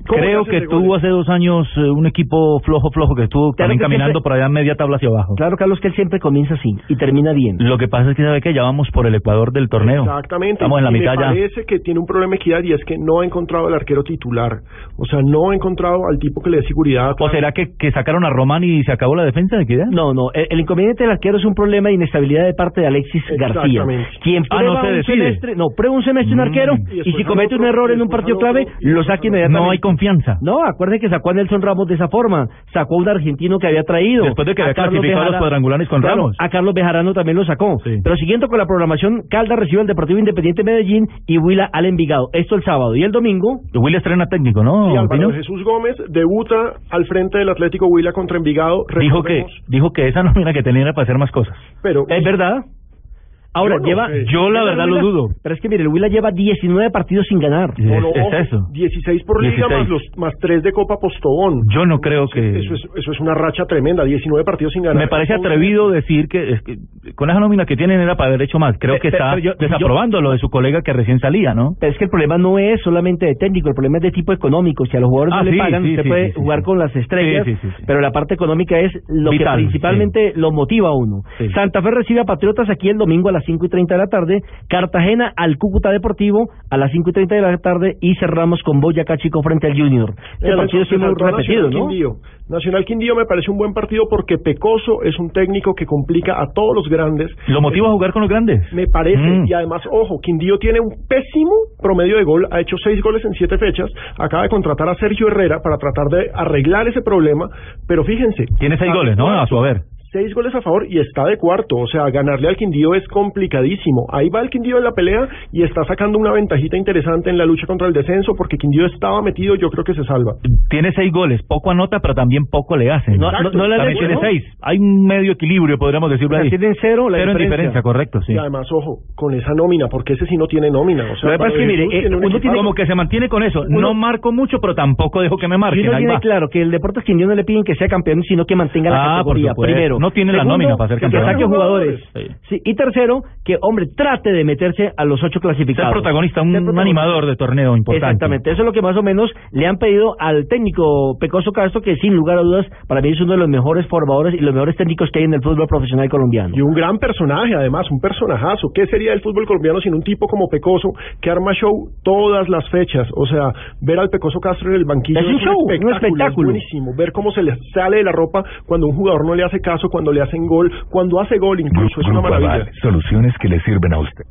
¿Cómo Creo que tuvo hace dos años eh, un equipo flojo, flojo, que estuvo también que caminando siempre- por allá media tabla hacia abajo. Claro, Carlos, que él siempre comienza así y termina bien. Lo que pasa es que sabe que ya vamos por el Ecuador del torneo. Exactamente. Estamos en la y mitad me ya. parece que tiene un problema equidad y es que no ha encontrado al arquero titular. O sea, no ha encontrado al tipo que le dé seguridad. ¿O será que, que sacaron a Román y se acabó la defensa de Equidad? No, no, el, el inconveniente del arquero es un problema de inestabilidad de parte de Alexis García. Exactamente. Quien Ah, prueba no se un decide. semestre, no, prueba un semestre un Mm. arquero Y si comete un error en un partido clave, otro, lo saca inmediatamente. No hay confianza. No, acuérdense que sacó a Nelson Ramos de esa forma, sacó a un argentino que había traído. Después de que a había Carlos clasificado a los cuadrangulares con Claro, Ramos. A Carlos Bejarano también lo sacó. Sí. Pero siguiendo con la programación, Caldas recibe al Deportivo Independiente Medellín y Huila al Envigado. Esto el sábado. Y el domingo, Will estrena técnico, ¿no? Y Álvaro? Jesús Gómez debuta al frente del Atlético Huila contra Envigado. Dijo que, Recordemos, dijo que esa nómina que tenía era para hacer más cosas. Pero es verdad. Ahora, Yo lleva. Yo la verdad lo dudo. Pero es que mire, el Huila lleva 19 partidos sin ganar. Es, no, no, es ojo, eso. 16 por liga 16. más los más 3 de Copa Postobón. Yo no creo que... Eso es, eso es una racha tremenda, 19 partidos sin ganar. Me parece atrevido decir que, es que con esa nómina que tienen era para haber hecho más. Creo Pe- que pe- está pero yo- desaprobando lo de su colega que recién salía, ¿no? Pero es que el problema no es solamente de técnico, el problema es de tipo económico. Si a los jugadores Ah, no sí, le pagan, sí, usted sí, puede jugar sí. con las estrellas, Sí, sí, sí, sí. pero la parte económica es lo Vital, que principalmente lo motiva a uno. Santa Fe recibe a Patriotas aquí el domingo a las las 5 y 30 de la tarde, Cartagena al Cúcuta Deportivo a las 5 y 30 de la tarde y cerramos con Boyacá Chico frente al Junior. Este Mira, partido se sí muy repetido, Nacional ¿no? Quindío. Nacional Quindío me parece un buen partido porque Pecoso es un técnico que complica a todos los grandes. ¿Lo motiva a jugar con los grandes? Me parece, Mm. y además, ojo, Quindío tiene un pésimo promedio de gol, ha hecho seis goles en siete fechas, acaba de contratar a Sergio Herrera para tratar de arreglar ese problema, pero fíjense. Tiene seis a goles, ¿no? A su haber. Seis goles a favor y está de cuarto, o sea, ganarle al Quindío es complicadísimo. Ahí va el Quindío en la pelea y está sacando una ventajita interesante en la lucha contra el descenso porque Quindío estaba metido, yo creo que se salva. Tiene seis goles, poco anota, pero también poco le hacen. No, no, no le También tiene seis. Hay un medio equilibrio, podríamos decirlo O sea, ahí. tienen cero la Cero en diferencia. diferencia, correcto, sí. Y además, ojo, con esa nómina, porque ese sí no tiene nómina. O sea, Lo que pasa es que, mire, eh, tiene un uno tiene- Como que se mantiene con eso. Uno- no marco mucho, pero tampoco dejo que me Y marquen. uno Ahí tiene va. claro que el Deportes Quindío no le piden que sea campeón, sino que mantenga la Ah, categoría, primero. No tiene la nómina para ser que campeón. saque jugadores. Sí. Sí, Y tercero, que, hombre, trate de meterse a los ocho Ser clasificados. protagonista, un, Ser un protagonista. animador de torneo importante. Exactamente, eso es lo que más o menos le han pedido al técnico Pecoso Castro, que sin lugar a dudas, para mí es uno de los mejores formadores y los mejores técnicos que hay en el fútbol profesional colombiano. Y un gran personaje, además, un personajazo. ¿Qué sería el fútbol colombiano sin un tipo como Pecoso que arma show todas las fechas? O sea, ver al Pecoso Castro en el banquillo Es un show, un espectáculo. Es buenísimo. Ver cómo se le sale de la ropa cuando un jugador no le hace caso, cuando le hacen gol, cuando hace gol incluso. Es una maravilla. Aval, soluciones que le sirven a usted.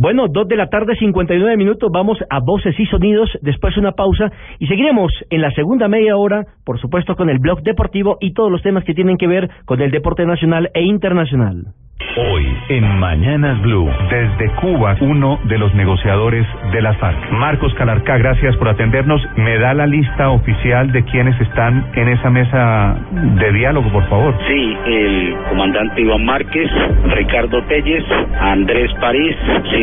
Bueno, dos de la tarde, 59 minutos, vamos a voces y sonidos, después una pausa y seguiremos en la segunda media hora, por supuesto, con el blog deportivo y todos los temas que tienen que ver con el deporte nacional e internacional. Hoy en Mañanas Blue, desde Cuba, uno de los negociadores de la FARC. Marcos Calarca, gracias por atendernos. ¿Me da la lista oficial de quienes están en esa mesa de diálogo, por favor? Sí, el comandante Iván Márquez, Ricardo Telles, Andrés París,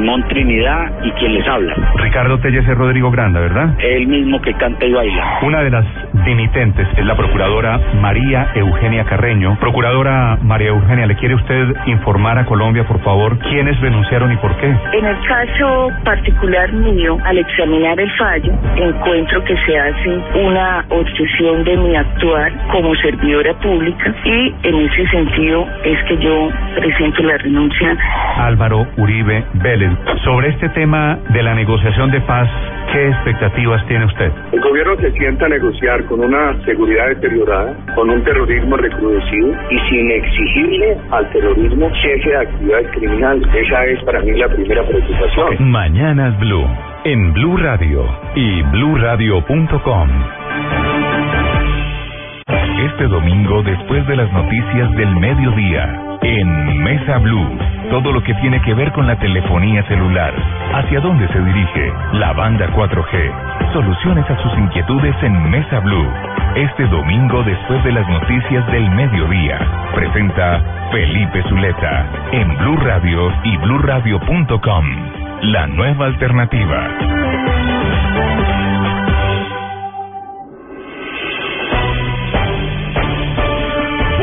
Simón Trinidad y quien les habla. Ricardo Telles es Rodrigo Granda, ¿verdad? El mismo que canta y baila. Una de las dimitentes es la procuradora María Eugenia Carreño. Procuradora María Eugenia, ¿le quiere usted informar a Colombia, por favor, quiénes renunciaron y por qué? En el caso particular mío, al examinar el fallo, encuentro que se hace una obsesión de mi actuar como servidora pública y en ese sentido es que yo presento la renuncia. Álvaro Uribe Vélez. Sobre este tema de la negociación de paz, ¿qué expectativas tiene usted? El gobierno se sienta a negociar con una seguridad deteriorada, con un terrorismo recrudecido y sin exigirle al terrorismo cese de actividades criminales. Esa es para mí la primera preocupación. Mañanas Blue, en Blue Radio y bluradio.com. Este domingo, después de las noticias del mediodía, en Mesa Blue, todo lo que tiene que ver con la telefonía celular. ¿Hacia dónde se dirige la banda 4G? Soluciones a sus inquietudes en Mesa Blue. Este domingo, después de las noticias del mediodía, presenta Felipe Zuleta en Blue Radio y bluradio.com. La nueva alternativa.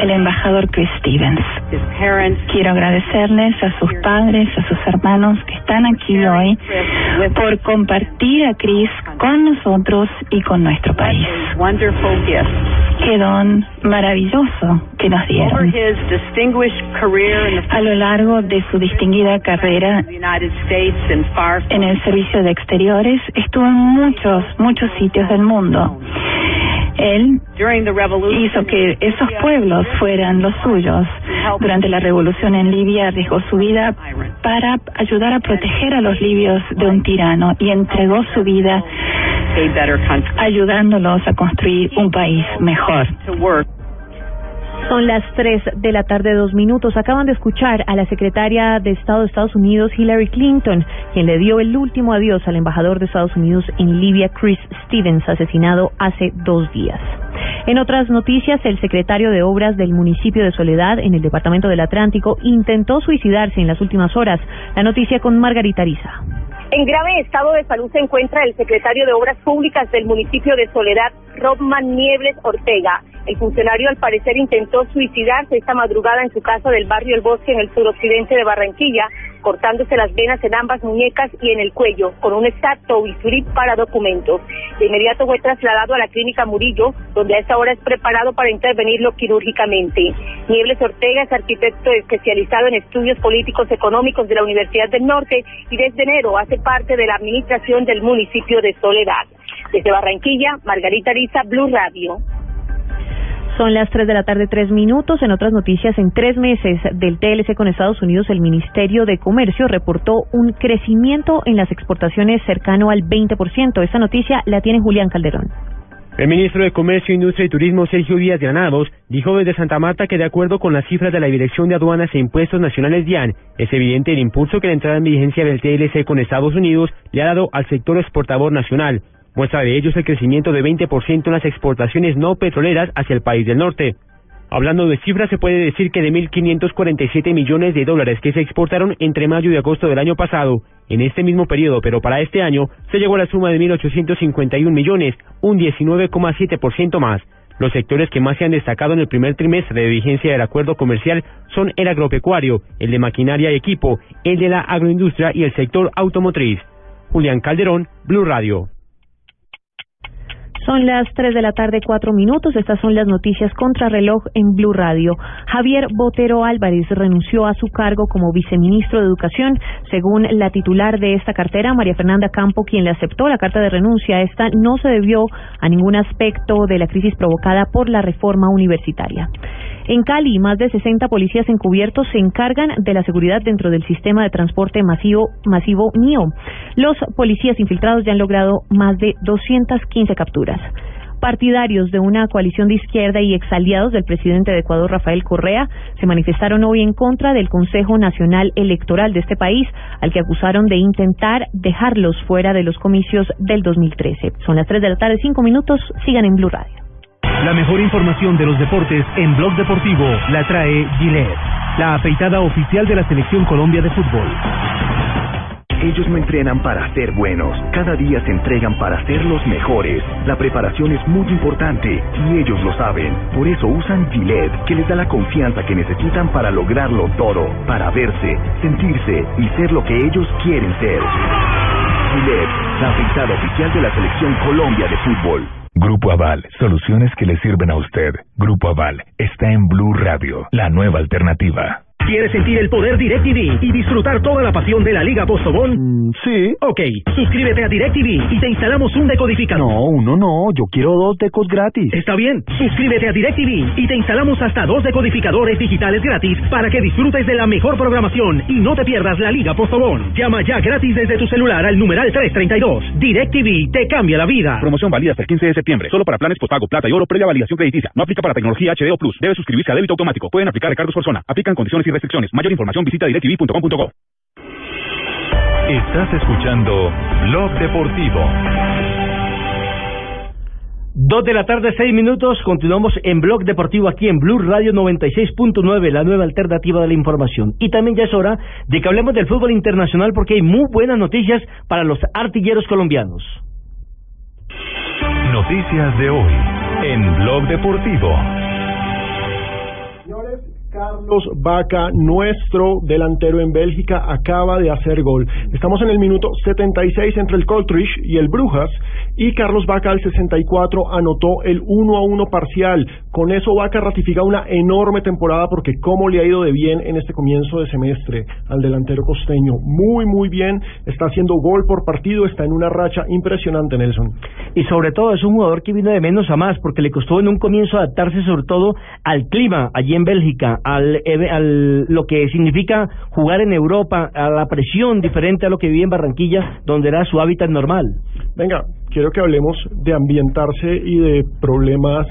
El embajador Chris Stevens. Quiero agradecerles a sus padres, a sus hermanos que están aquí hoy por compartir a Chris con nosotros y con nuestro país. Qué don maravilloso que nos dieron. A lo largo de su distinguida carrera en el servicio de exteriores, estuvo en muchos, muchos sitios del mundo. Él hizo que esos pueblos fueran los suyos. Durante la revolución en Libia arriesgó su vida para ayudar a proteger a los libios de un tirano y entregó su vida ayudándolos a construir un país mejor. Son las 3 de la tarde, dos minutos. Acaban de escuchar a la secretaria de Estado de Estados Unidos, Hillary Clinton, quien le dio el último adiós al embajador de Estados Unidos en Libia, Chris Stevens, asesinado hace dos días. En otras noticias, el secretario de Obras del municipio de Soledad, en el Departamento del Atlántico, intentó suicidarse en las últimas horas. La noticia con Margarita Ariza. En grave estado de salud se encuentra el secretario de Obras Públicas del municipio de Soledad, Robman Niebles Ortega. El funcionario al parecer intentó suicidarse esta madrugada en su casa del barrio El Bosque en el suroccidente de Barranquilla, cortándose las venas en ambas muñecas y en el cuello, con un exacto bisturí para documentos. De inmediato fue trasladado a la clínica Murillo, donde a esta hora es preparado para intervenirlo quirúrgicamente. Niebles Ortega es arquitecto especializado en estudios políticos económicos de la Universidad del Norte y desde enero hace parte de la administración del municipio de Soledad. Desde Barranquilla, Margarita Ariza, Blue Radio. Son las 3 de la tarde, tres minutos. En otras noticias, en tres meses del TLC con Estados Unidos, el Ministerio de Comercio reportó un crecimiento en las exportaciones cercano al 20%. Esta noticia la tiene Julián Calderón. El ministro de Comercio, Industria y Turismo, Sergio Díaz Granados, dijo desde Santa Marta que de acuerdo con las cifras de la Dirección de Aduanas e Impuestos Nacionales DIAN, es evidente el impulso que la entrada en vigencia del TLC con Estados Unidos le ha dado al sector exportador nacional. Muestra de ello es el crecimiento de 20% en las exportaciones no petroleras hacia el país del norte. Hablando de cifras, se puede decir que de 1.547 millones de dólares que se exportaron entre mayo y agosto del año pasado, en este mismo periodo, pero para este año, se llegó a la suma de 1.851 millones, un 19,7% más. Los sectores que más se han destacado en el primer trimestre de vigencia del acuerdo comercial son el agropecuario, el de maquinaria y equipo, el de la agroindustria y el sector automotriz. Julián Calderón, Blue Radio. Son las 3 de la tarde, cuatro minutos. Estas son las noticias contrarreloj en Blue Radio. Javier Botero Álvarez renunció a su cargo como viceministro de Educación. Según la titular de esta cartera, María Fernanda Campo, quien le aceptó la carta de renuncia, esta no se debió a ningún aspecto de la crisis provocada por la reforma universitaria. En Cali, más de 60 policías encubiertos se encargan de la seguridad dentro del sistema de transporte masivo, masivo NIO. Los policías infiltrados ya han logrado más de 215 capturas. Partidarios de una coalición de izquierda y exaliados del presidente de Ecuador, Rafael Correa, se manifestaron hoy en contra del Consejo Nacional Electoral de este país, al que acusaron de intentar dejarlos fuera de los comicios del 2013. Son las 3 de la tarde, 5 minutos. Sigan en Blue Radio. La mejor información de los deportes en Blog Deportivo la trae Gillette, la afeitada oficial de la Selección Colombia de Fútbol. Ellos no entrenan para ser buenos, cada día se entregan para ser los mejores. La preparación es muy importante y ellos lo saben. Por eso usan Gillette, que les da la confianza que necesitan para lograrlo todo, para verse, sentirse y ser lo que ellos quieren ser. Gillette, la oficial de la Selección Colombia de Fútbol. Grupo Aval, soluciones que le sirven a usted. Grupo Aval está en Blue Radio, la nueva alternativa. ¿Quieres sentir el poder DirecTV y disfrutar toda la pasión de la Liga Postobón? sí. Ok, suscríbete a DirecTV y te instalamos un decodificador. No, uno no, yo quiero dos decos gratis. Está bien, suscríbete a DirecTV y te instalamos hasta dos decodificadores digitales gratis para que disfrutes de la mejor programación y no te pierdas la Liga Postobón. Llama ya gratis desde tu celular al numeral 332. DirecTV te cambia la vida. Promoción válida hasta el 15 de septiembre. Solo para planes postpago, plata y oro previa validación crediticia. No aplica para tecnología HDO Plus. Debe suscribirse a débito automático. Pueden aplicar recargos por zona. Aplican condiciones y restricciones. Mayor información visita directv.com.co. Estás escuchando Blog Deportivo. Dos de la tarde, seis minutos. Continuamos en Blog Deportivo aquí en Blue Radio 96.9, la nueva alternativa de la información. Y también ya es hora de que hablemos del fútbol internacional porque hay muy buenas noticias para los artilleros colombianos. Noticias de hoy en Blog Deportivo. Carlos Vaca, nuestro delantero en Bélgica, acaba de hacer gol. Estamos en el minuto 76 entre el Coltrich y el Brujas y Carlos Vaca al 64 anotó el 1 a 1 parcial. Con eso Vaca ratifica una enorme temporada porque cómo le ha ido de bien en este comienzo de semestre al delantero costeño. Muy, muy bien. Está haciendo gol por partido, está en una racha impresionante, Nelson. Y sobre todo es un jugador que vino de menos a más porque le costó en un comienzo adaptarse sobre todo al clima allí en Bélgica al, al lo que significa jugar en Europa, a la presión diferente a lo que vivía en Barranquilla, donde era su hábitat normal. Venga, quiero que hablemos de ambientarse y de problemas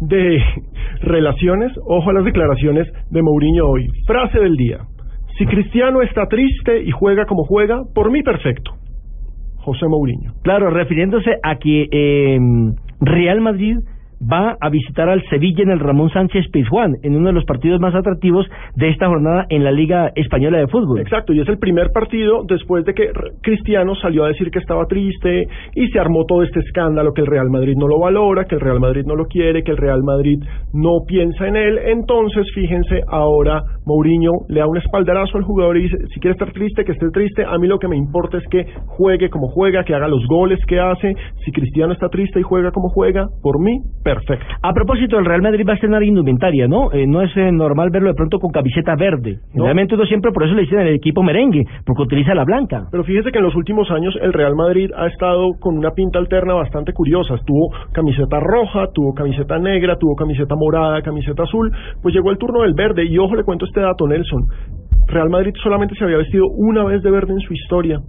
de [LAUGHS] relaciones. Ojo a las declaraciones de Mourinho hoy. Frase del día. Si Cristiano está triste y juega como juega, por mí perfecto. José Mourinho. Claro, refiriéndose a que eh, Real Madrid va a visitar al Sevilla en el Ramón Sánchez Pizjuán, en uno de los partidos más atractivos de esta jornada en la Liga Española de Fútbol. Exacto, y es el primer partido después de que Cristiano salió a decir que estaba triste y se armó todo este escándalo que el Real Madrid no lo valora, que el Real Madrid no lo quiere, que el Real Madrid no piensa en él. Entonces, fíjense, ahora Mourinho le da un espaldarazo al jugador y dice, si quiere estar triste, que esté triste, a mí lo que me importa es que juegue como juega, que haga los goles que hace. Si Cristiano está triste y juega como juega, por mí, perfecto. A propósito, el Real Madrid va a estrenar indumentaria, ¿no? Eh, no es eh, normal verlo de pronto con camiseta verde. Realmente uno siempre por eso le dicen el equipo merengue, porque utiliza la blanca. Pero fíjese que en los últimos años el Real Madrid ha estado con una pinta alterna bastante curiosa. Tuvo camiseta roja, tuvo camiseta negra, tuvo camiseta morada, camiseta azul. Pues llegó el turno del verde y ojo le cuento este dato, Nelson. Real Madrid solamente se había vestido una vez de verde en su historia.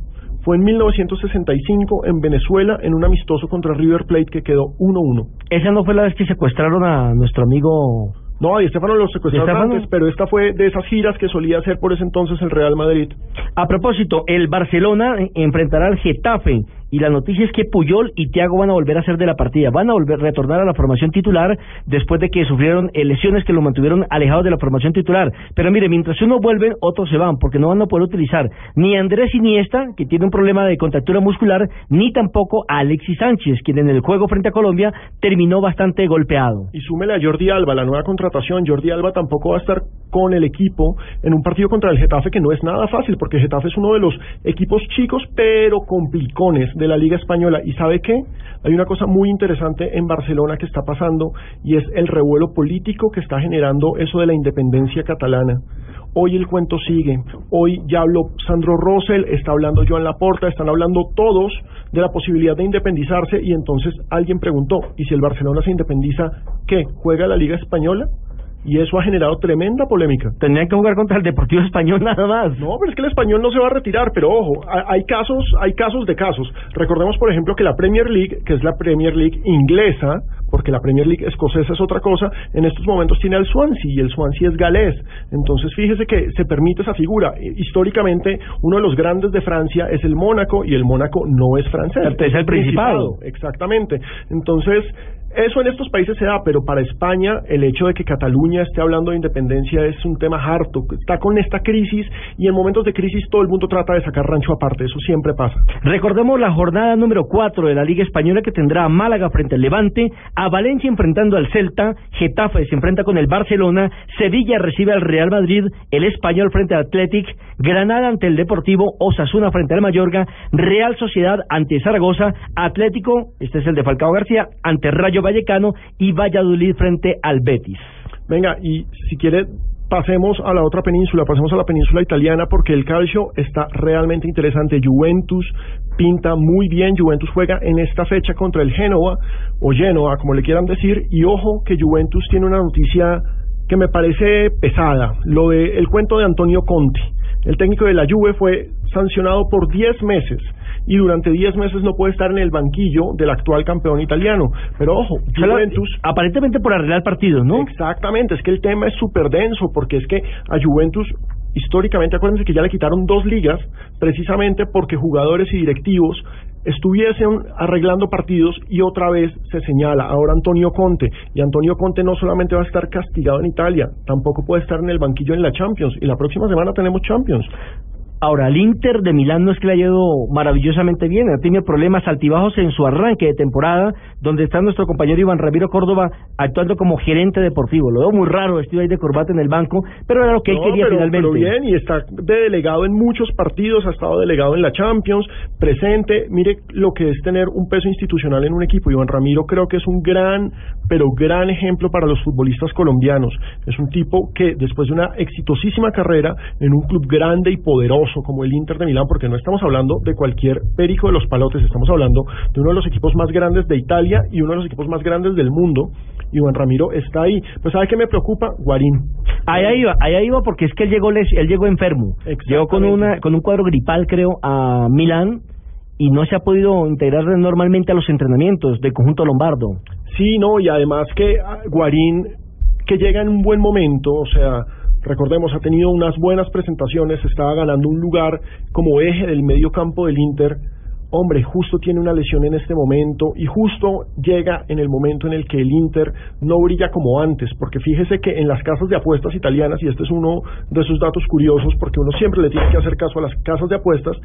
Fue en 1965 en Venezuela en un amistoso contra River Plate que quedó 1-1. Esa no fue la vez que secuestraron a nuestro amigo no, a Di Stefano lo secuestraron antes, pero esta fue de esas giras que solía hacer por ese entonces el Real Madrid. A propósito, el Barcelona enfrentará al Getafe y la noticia es que Puyol y Thiago van a volver a ser de la partida, van a volver a retornar a la formación titular después de que sufrieron lesiones que lo mantuvieron alejado de la formación titular. Pero mire, mientras uno vuelve, otros se van, porque no van a poder utilizar ni a Andrés Iniesta, que tiene un problema de contractura muscular, ni tampoco a Alexis Sánchez, quien en el juego frente a Colombia terminó bastante golpeado. Y súmele a Jordi Alba, la nueva contratación. Jordi Alba tampoco va a estar con el equipo en un partido contra el Getafe que no es nada fácil, porque Getafe es uno de los equipos chicos pero complicones de la Liga Española. ¿Y sabe qué? Hay una cosa muy interesante en Barcelona que está pasando y es el revuelo político que está generando eso de la independencia catalana. Hoy el cuento sigue. Hoy ya habló Sandro Rosell, está hablando Joan Laporta, están hablando todos de la posibilidad de independizarse y entonces alguien preguntó, ¿y si el Barcelona se independiza, qué? ¿Juega la Liga Española? Y eso ha generado tremenda polémica. Tendrían que jugar contra el Deportivo Español nada más. No, pero es que el español no se va a retirar, pero ojo, hay casos, hay casos de casos. Recordemos, por ejemplo, que la Premier League, que es la Premier League inglesa, porque la Premier League escocesa es otra cosa, en estos momentos tiene al Swansea y el Swansea es galés. Entonces, fíjese que se permite esa figura. Históricamente, uno de los grandes de Francia es el Mónaco y el Mónaco no es francés. Es el principado. Exactamente. Entonces, eso en estos países se da, pero para España el hecho de que Cataluña esté hablando de independencia es un tema harto. Está con esta crisis y en momentos de crisis todo el mundo trata de sacar rancho aparte. Eso siempre pasa. Recordemos la jornada número 4 de la Liga Española que tendrá a Málaga frente al Levante, a Valencia enfrentando al Celta, Getafe se enfrenta con el Barcelona, Sevilla recibe al Real Madrid, el Español frente al Athletic, Granada ante el Deportivo, Osasuna frente al Mallorca, Real Sociedad ante Zaragoza, Atlético, este es el de Falcao García, ante Rayo Vallecano y Valladolid frente al Betis. Venga, y si quiere pasemos a la otra península, pasemos a la península italiana porque el calcio está realmente interesante. Juventus pinta muy bien, Juventus juega en esta fecha contra el Génova o Genoa, como le quieran decir, y ojo que Juventus tiene una noticia que me parece pesada, lo de el cuento de Antonio Conti. El técnico de la Juve fue sancionado por 10 meses y durante 10 meses no puede estar en el banquillo del actual campeón italiano. Pero ojo, Juventus... Aparentemente por arreglar partidos, ¿no? Exactamente, es que el tema es súper denso porque es que a Juventus históricamente, acuérdense que ya le quitaron dos ligas precisamente porque jugadores y directivos estuviesen arreglando partidos y otra vez se señala ahora Antonio Conte y Antonio Conte no solamente va a estar castigado en Italia, tampoco puede estar en el banquillo en la Champions y la próxima semana tenemos Champions. Ahora, el Inter de Milán no es que le haya ido maravillosamente bien, ha tenido problemas altibajos en su arranque de temporada, donde está nuestro compañero Iván Ramiro Córdoba actuando como gerente deportivo. Lo veo muy raro, vestido ahí de corbata en el banco, pero era lo que él quería finalmente. Pero bien, y está de delegado en muchos partidos, ha estado delegado en la Champions, presente. Mire lo que es tener un peso institucional en un equipo. Iván Ramiro creo que es un gran, pero gran ejemplo para los futbolistas colombianos. Es un tipo que después de una exitosísima carrera en un club grande y poderoso, como el Inter de Milán, porque no estamos hablando de cualquier perico de los palotes, estamos hablando de uno de los equipos más grandes de Italia y uno de los equipos más grandes del mundo. Y Juan Ramiro está ahí. Pues ¿sabe qué me preocupa? Guarín. Ahí iba, ahí iba porque es que él llegó, él llegó enfermo. Llegó con, una, con un cuadro gripal, creo, a Milán y no se ha podido integrar normalmente a los entrenamientos del conjunto lombardo. Sí, no, y además que ah, Guarín, que llega en un buen momento, o sea, recordemos, ha tenido unas buenas presentaciones, estaba ganando un lugar como eje del medio campo del Inter. hombre, justo tiene una lesión en este momento y justo llega en el momento en el que el Inter no brilla como antes, porque fíjese que en las casas de apuestas italianas, y este es uno de esos datos curiosos, porque uno siempre le tiene que hacer caso a las casas de apuestas,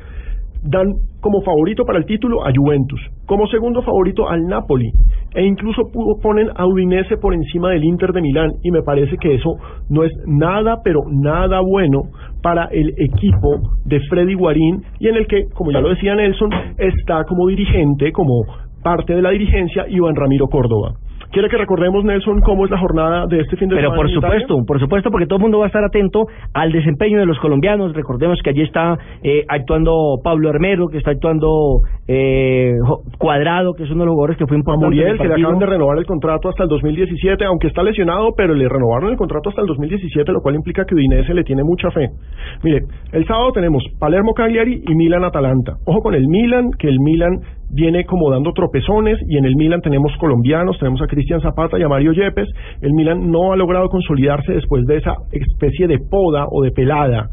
dan como favorito para el título a Juventus, como segundo favorito al Napoli, e incluso ponen a Udinese por encima del Inter de Milán, y me parece que eso no es nada, pero nada bueno para el equipo de Freddy Guarín, y en el que, como ya lo decía Nelson, está como dirigente, como parte de la dirigencia, Iván Ramiro Córdoba. ¿Quiere que recordemos, Nelson, cómo es la jornada de este fin de Pero semana? por en Italia? supuesto, por supuesto, porque todo el mundo va a estar atento al desempeño de los colombianos. Recordemos que allí está eh, actuando Pablo Hermero, que está actuando eh, Cuadrado, que es uno de los jugadores que fue importante. Muriel, el que le acaban de renovar el contrato hasta el 2017, aunque está lesionado, pero le renovaron el contrato hasta el 2017, lo cual implica que Udinese le tiene mucha fe. Mire, el sábado tenemos Palermo Cagliari y Milan Atalanta. Ojo con el Milan, que el Milan viene como dando tropezones y en el Milan tenemos colombianos, tenemos a Cristian Zapata y a Mario Yepes. El Milan no ha logrado consolidarse después de esa especie de poda o de pelada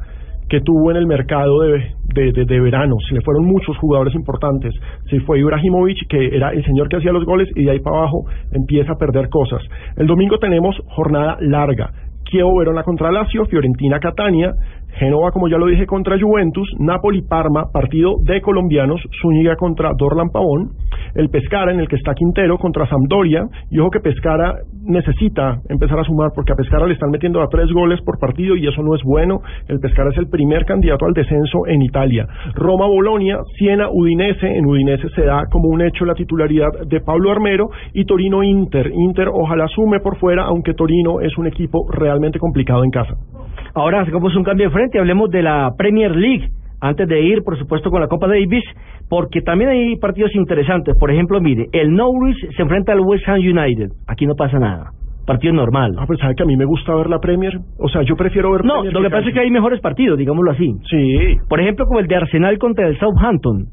que tuvo en el mercado de, de, verano. Se le fueron muchos jugadores importantes. Se fue Ibrahimovic, que era el señor que hacía los goles, y de ahí para abajo empieza a perder cosas. El domingo tenemos jornada larga. Chievo Verona contra Lazio, Fiorentina Catania, Génova, como ya lo dije, contra Juventus, Napoli Parma, partido de colombianos, Zúñiga contra Dorlan Pavón, el Pescara en el que está Quintero contra Sampdoria, y ojo que Pescara necesita empezar a sumar porque a Pescara le están metiendo a tres goles por partido y eso no es bueno. El Pescara es el primer candidato al descenso en Italia. Roma Bolonia, Siena Udinese, en Udinese se da como un hecho la titularidad de Pablo Armero y Torino Inter. Inter ojalá sume por fuera, aunque Torino es un equipo realmente complicado en casa. Ahora hagamos un cambio de frente, hablemos de la Premier League. Antes de ir, por supuesto, con la Copa Davis, porque también hay partidos interesantes. Por ejemplo, mire, el Norwich se enfrenta al West Ham United. Aquí no pasa nada. Partido normal. Ah, pues sabe que a mí me gusta ver la Premier. O sea, yo prefiero ver No, Premier lo que pasa es que hay mejores partidos, digámoslo así. Sí. Por ejemplo, como el de Arsenal contra el Southampton.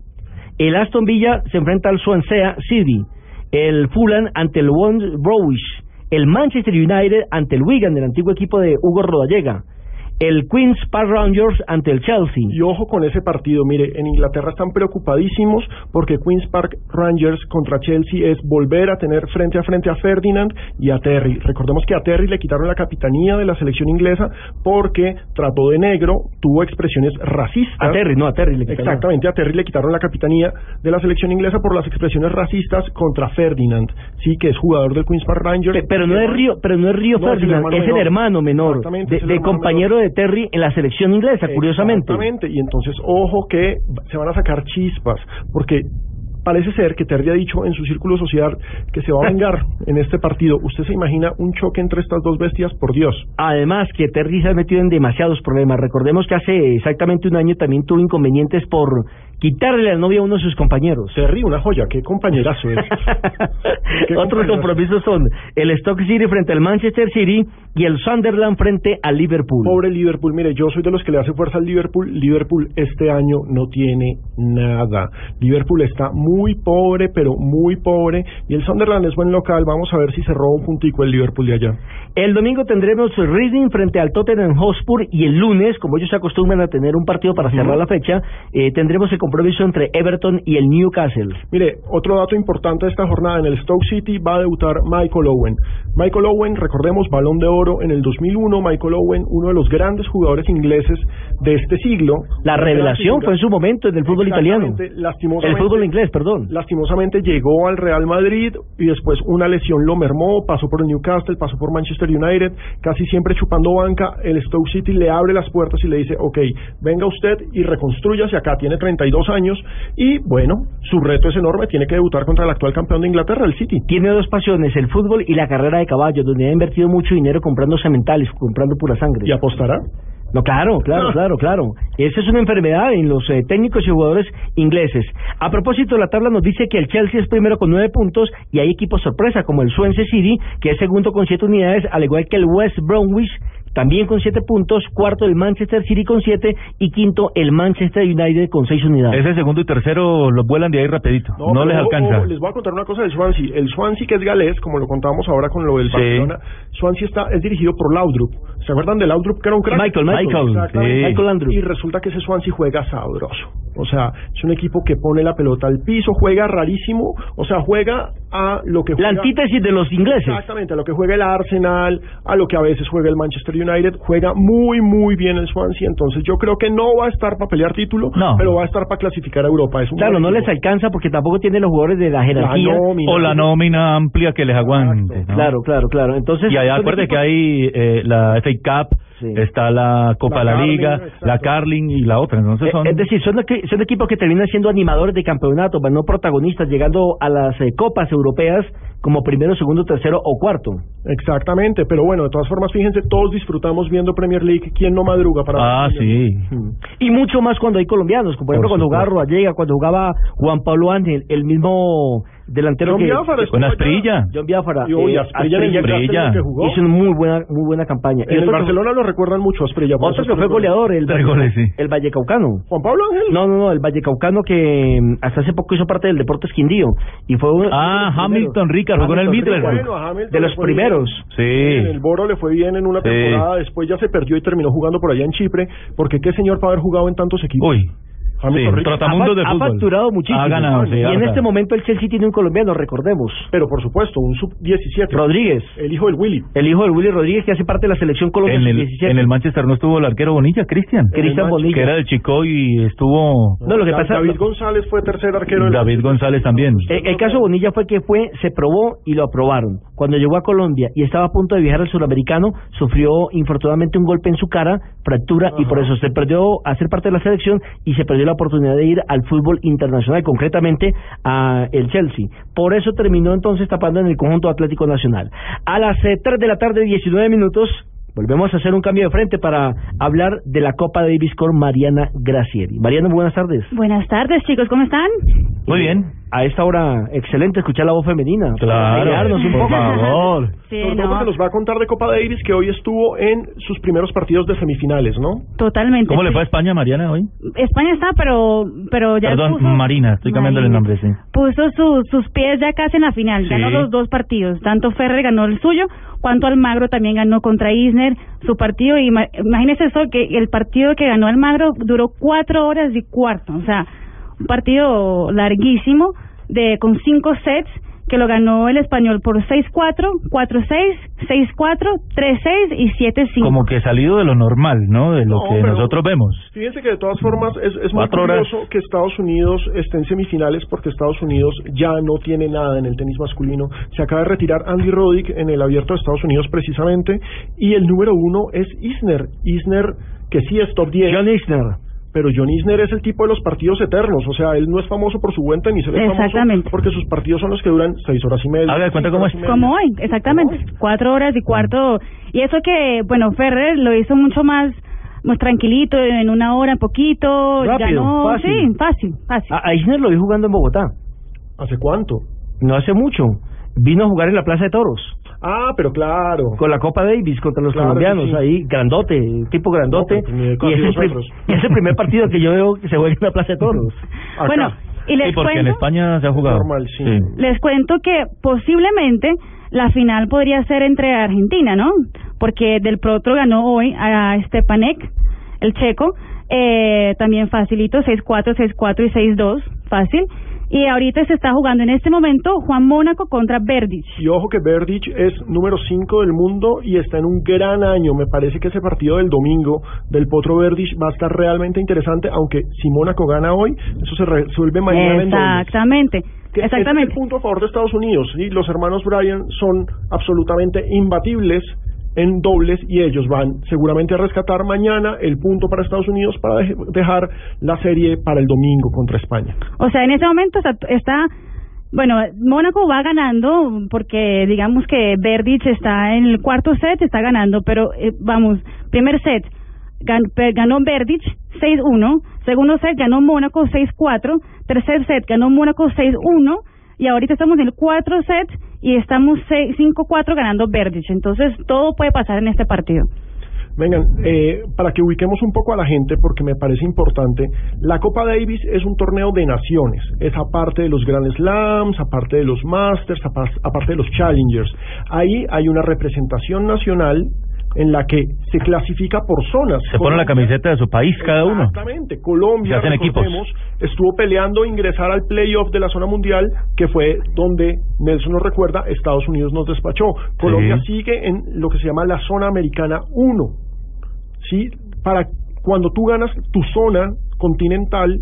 El Aston Villa se enfrenta al Swansea City. El Fulham ante el West Bromwich. El Manchester United ante el Wigan, del antiguo equipo de Hugo Rodallega. El Queen's Park Rangers ante el Chelsea. Y ojo con ese partido, mire, en Inglaterra están preocupadísimos porque Queen's Park Rangers contra Chelsea es volver a tener frente a frente a Ferdinand y a Terry. Recordemos que a Terry le quitaron la capitanía de la selección inglesa porque trató de negro, tuvo expresiones racistas. A Terry, no, a Terry le quitaron. Exactamente, a Terry le quitaron la capitanía de la selección inglesa por las expresiones racistas contra Ferdinand, sí, que es jugador del Queen's Park Rangers. Pero no es Río, pero no es Río No, es el Ferdinand, es el menor. hermano menor de, es el de hermano compañero de Terry en la selección inglesa, curiosamente. Exactamente, y entonces ojo que se van a sacar chispas, porque parece ser que Terry ha dicho en su círculo social que se va a [LAUGHS] vengar en este partido. ¿Usted se imagina un choque entre estas dos bestias? Por Dios. Además que Terry se ha metido en demasiados problemas. Recordemos que hace exactamente un año también tuvo inconvenientes por quitarle la novia a uno de sus compañeros. Terry, una joya, qué compañerazo es. [LAUGHS] Qué Otros compañerazo. compromisos son el Stoke City frente al Manchester City y el Sunderland frente al Liverpool. Pobre Liverpool, mire, yo soy de los que le hace fuerza al Liverpool. Liverpool este año no tiene nada. Liverpool está muy pobre, pero muy pobre. Y el Sunderland es buen local. Vamos a ver si se roba un puntico el Liverpool de allá. El domingo tendremos Reading frente al Tottenham Hotspur y el lunes, como ellos se acostumbran a tener un partido para cerrar la fecha, eh, tendremos el compromiso entre Everton y el Newcastle. Mire, otro dato importante de esta jornada, en el Stoke City va a debutar Michael Owen. Michael Owen, recordemos, balón de oro en el 2001, Michael Owen, uno de los grandes jugadores ingleses de este siglo. La revelación fue en su momento del fútbol italiano. El fútbol inglés, perdón. Lastimosamente llegó al Real Madrid y después una lesión lo mermó, pasó por el Newcastle, pasó por Manchester United, casi siempre chupando banca. El Stoke City le abre las puertas y le dice, ok, venga usted y reconstruyase acá, tiene 32 años y bueno, su reto es enorme, tiene que debutar contra el actual campeón de Inglaterra, el City. Tiene dos pasiones, el fútbol y la carrera de caballos, donde ha invertido mucho dinero comprando sementales, comprando pura sangre. ¿Y apostará? No, claro, claro, claro, claro. Esa es una enfermedad en los eh, técnicos y jugadores ingleses. A propósito, la tabla nos dice que el Chelsea es primero con nueve puntos y hay equipos sorpresa como el Swansea City, que es segundo con siete unidades, al igual que el West Bromwich, también con siete puntos, cuarto el Manchester City con siete y quinto el Manchester United con seis unidades. Ese segundo y tercero los vuelan de ahí rapidito, no, les ojo, alcanza. les voy a contar una cosa del Swansea. El Swansea, que es galés, como lo contábamos ahora con lo del Sí. Barcelona, Swansea está, es dirigido por Laudrup. ¿Se acuerdan de Laudrup, que era un crack? Michael, Michael. Exactamente. Sí. Michael Laudrup. Y resulta que ese Swansea juega sabroso. O sea, es un equipo que pone la pelota al piso, juega rarísimo, o sea, juega a lo que La juega... antítesis de los ingleses. Exactamente, a lo que juega el Arsenal, a lo que a veces juega el Manchester United, juega muy, muy bien el Swansea, entonces yo creo que no va a estar para pelear título, No. pero va a estar para clasificar a Europa. Es un Claro, no les alcanza porque tampoco tienen los jugadores de la jerarquía. nómina. O la nómina amplia que les aguante. ¿no? Claro, claro, claro. Entonces, Y allá equipos- que hay eh, la FA Cup, está la Copa La de la Carling, Liga, exacto. la Carling y la otra. Entonces son... Eh, Es decir, son, equi- son equipos que terminan siendo animadores de campeonato, pero no protagonistas, llegando a las eh, copas europeas como primero, segundo, tercero o cuarto. Exactamente, pero bueno, de todas formas, fíjense, todos disfrutamos viendo Premier League. ¿Quién no madruga para Ah, sí. [LAUGHS] Y mucho más cuando hay colombianos, como por ejemplo cuando jugaba Rodallega, cuando jugaba Juan Pablo Ángel, el mismo delantero John que... Biafara Con allá. Asprilla. John Biafara. Y, uy, eh, el Newcastle, Asprilla. que jugó. Hizo una muy buena, muy buena campaña. En el otro que- Barcelona lo recuerdan mucho, Asprilla. por Otro que fue goleador, el, Tres goles, sí. el Vallecaucano. ¿Juan Pablo Ángel? No, no, no, el Vallecaucano que mm, hasta hace poco hizo parte del Deportes Quindío. Y fue uno, Ah, Hamilton primeros. Rica, jugó en el Middlesbrough. Bueno, De los primeros. Sí. En el Boro le fue bien en una Sí. temporada, después ya se perdió y terminó jugando por allá en Chipre, porque qué señor para haber jugado en tantos equipos. Uy, Hamilton sí, de ha, fútbol. ha facturado muchísimo. Ha ganado, sí, y ha en ganado. este momento el Chelsea tiene un colombiano, recordemos. Pero por supuesto, un sub-17. Rodríguez. El hijo del Willy. El hijo del Willy Rodríguez que hace parte de la selección Colombia En el, sub-17. en el Manchester no estuvo el arquero Bonilla, Cristian. Cristian Bonilla. Que era del Chico y estuvo... No, lo que pasa David González fue tercer arquero del David González también. El, el caso Bonilla fue que fue, se probó y lo aprobaron. Cuando llegó a Colombia y estaba a punto de viajar al suramericano, sufrió infortunadamente un golpe en su cara, fractura, y por eso se perdió a ser parte de la selección y se perdió la oportunidad de ir al fútbol internacional, concretamente a el Chelsea. Por eso terminó entonces tapando en el conjunto Atlético Nacional. A las eh, 3 de la tarde, 19 minutos, volvemos a hacer un cambio de frente para hablar de la Copa Davis con Mariana Gracieri. Mariana, muy buenas tardes. Buenas tardes, chicos, ¿cómo están? Muy bien. A esta hora, excelente escuchar la voz femenina. Claro, un por poco. favor. [LAUGHS] Sí, Sobre todo no, porque nos va a contar de Copa Davis que hoy estuvo en sus primeros partidos de semifinales, ¿no? totalmente. ¿Cómo le fue a España, Mariana, hoy? España está, pero pero ya Perdón, puso, Marina, estoy cambiando el nombre, sí. puso su- sus pies ya casi en la final. Sí. Ganó los dos partidos. Tanto Ferrer ganó el suyo, cuanto Almagro también ganó contra Isner su partido. Y ma- imagínese eso, que el partido que ganó Almagro duró cuatro horas y cuarto. O sea, un partido larguísimo de con cinco sets que lo ganó el español por 6-4, 4-6, 6-4, 3-6 y 7-5. Como que salido de lo normal, ¿no? De lo No, que nosotros vemos. Fíjense que de todas formas es, es muy Cuatro horas. curioso que Estados Unidos esté en semifinales porque Estados Unidos ya no tiene nada en el tenis masculino. Se acaba de retirar Andy Roddick en el abierto de Estados Unidos precisamente y el número uno es Isner. Isner que sí es top 10. John Isner. Pero John Isner es el tipo de los partidos eternos, o sea, él no es famoso por su buen tenis, él es famoso Exactamente. porque sus partidos son los que duran seis horas y media. Haga cuenta cómo es. Como hoy, exactamente. Cuatro horas y cuarto. Y eso que, bueno, Ferrer lo hizo mucho más, más tranquilito, en una hora, poquito. Rápido, ganó, fácil. sí, fácil, fácil. A, a Isner lo vi jugando en Bogotá. ¿Hace cuánto? No hace mucho. Vino a jugar en la Plaza de Toros. Ah, pero claro. Con la Copa Davis contra los Claro colombianos. sí. Ahí, grandote, tipo grandote. No, de y es el, y es el primer partido que yo veo que se juega en la Plaza de Toros. [LAUGHS] Bueno, y les Sí, porque en cuento, España se ha jugado. Normal, sí. les cuento que posiblemente la final podría ser entre Argentina, ¿no? Porque del Protro ganó hoy a Stepanek, el checo, eh, también facilito, 6-4, 6-4 y 6-2, fácil. Y ahorita se está jugando en este momento Juan Mónaco contra Verdic. Y ojo que Verdic es número 5 del mundo y está en un gran año. Me parece que ese partido del domingo del Potro Verdic va a estar realmente interesante, aunque si Mónaco gana hoy, eso se resuelve mañana en. Exactamente, ese exactamente. Es el punto a favor de Estados Unidos. ¿sí? Los hermanos Bryan son absolutamente imbatibles en dobles y ellos van seguramente a rescatar mañana el punto para Estados Unidos para dej- dejar la serie para el domingo contra España. O sea, en ese momento está, bueno, Mónaco va ganando porque digamos que Verdic está en el cuarto set, está ganando, pero eh, vamos, primer set ganó Verdic 6-1, segundo set ganó Mónaco 6-4, tercer set ganó Mónaco 6-1 y ahorita estamos en el cuarto set y estamos seis- 5-4 ganando Verdic, entonces todo puede pasar en este partido. Vengan, eh, para que ubiquemos un poco a la gente, porque me parece importante, la Copa Davis es un torneo de naciones. Es aparte de los Grand Slams, aparte de los Masters, aparte de los Challengers. Ahí hay una representación nacional en la que se clasifica por zonas. Se pone la camiseta de su país cada uno. Exactamente. Colombia, hacen equipos. estuvo peleando ingresar al playoff de la zona mundial, que fue donde, Nelson nos recuerda, Estados Unidos nos despachó. Colombia sigue en lo que se llama la zona americana 1. ¿Sí? Para cuando tú ganas tu zona continental,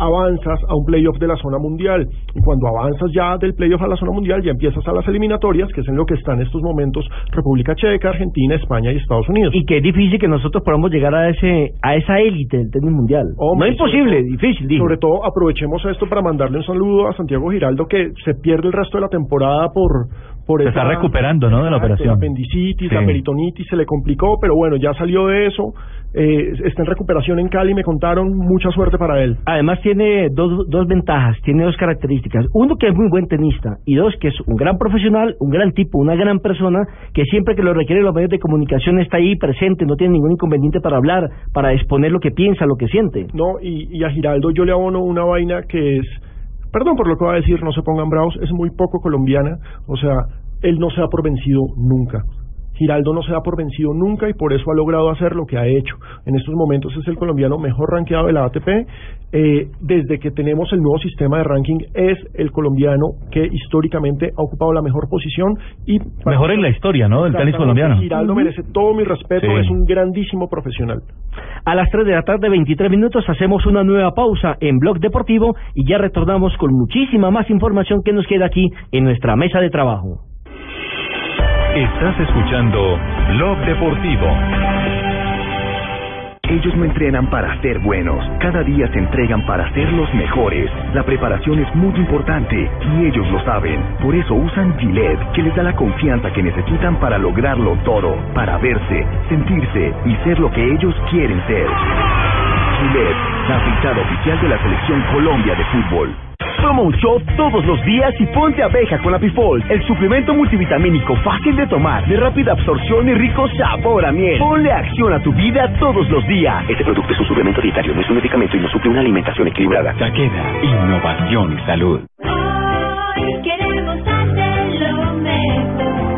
avanzas a un playoff de la zona mundial. Y cuando avanzas ya del playoff a la zona mundial, ya empiezas a las eliminatorias, que es en lo que está en estos momentos República Checa, Argentina, España y Estados Unidos. Y que es difícil que nosotros podamos llegar a ese a esa élite del tenis mundial. no es imposible, difícil. Sobre todo aprovechemos esto para mandarle un saludo a Santiago Giraldo, que se pierde el resto de la temporada por por se está recuperando, ¿no? De la operación. La apendicitis, la peritonitis, se le complicó, pero bueno, ya salió de eso. Eh, está en recuperación en Cali, me contaron, mucha suerte para él. Además tiene dos, dos ventajas, tiene dos características. Uno que es muy buen tenista y dos que es un gran profesional, un gran tipo, una gran persona que siempre que lo requiere los medios de comunicación está ahí presente, no tiene ningún inconveniente para hablar, para exponer lo que piensa, lo que siente. No, y, y a Giraldo yo le abono una vaina que es, perdón por lo que va a decir, no se pongan bravos, es muy poco colombiana, o sea, él no se ha por vencido nunca. Giraldo no se da por vencido nunca y por eso ha logrado hacer lo que ha hecho. En estos momentos es el colombiano mejor rankeado de la ATP. Eh, desde que tenemos el nuevo sistema de ranking es el colombiano que históricamente ha ocupado la mejor posición y mejor en la historia, ¿no? Del tenis colombiano. Giraldo merece todo mi respeto, es un grandísimo profesional. A las 3 de la tarde, 23 minutos, hacemos una nueva pausa en Blog Deportivo y ya retornamos con muchísima más información que nos queda aquí en nuestra mesa de trabajo. Estás escuchando Blog Deportivo. Ellos no entrenan para ser buenos, cada día se entregan para ser los mejores. La preparación es muy importante y ellos lo saben. Por eso usan Gillette, que les da la confianza que necesitan para lograrlo todo, para verse, sentirse y ser lo que ellos quieren ser. Gillette, la afeitada oficial de la Selección Colombia de Fútbol. Toma un shot todos los días y ponte abeja con Apifol, el suplemento multivitamínico fácil de tomar, de rápida absorción y rico sabor a miel. Ponle acción a tu vida todos los días. Este producto es un suplemento dietario, no es un medicamento y no suple una alimentación equilibrada. Takeda, innovación y salud.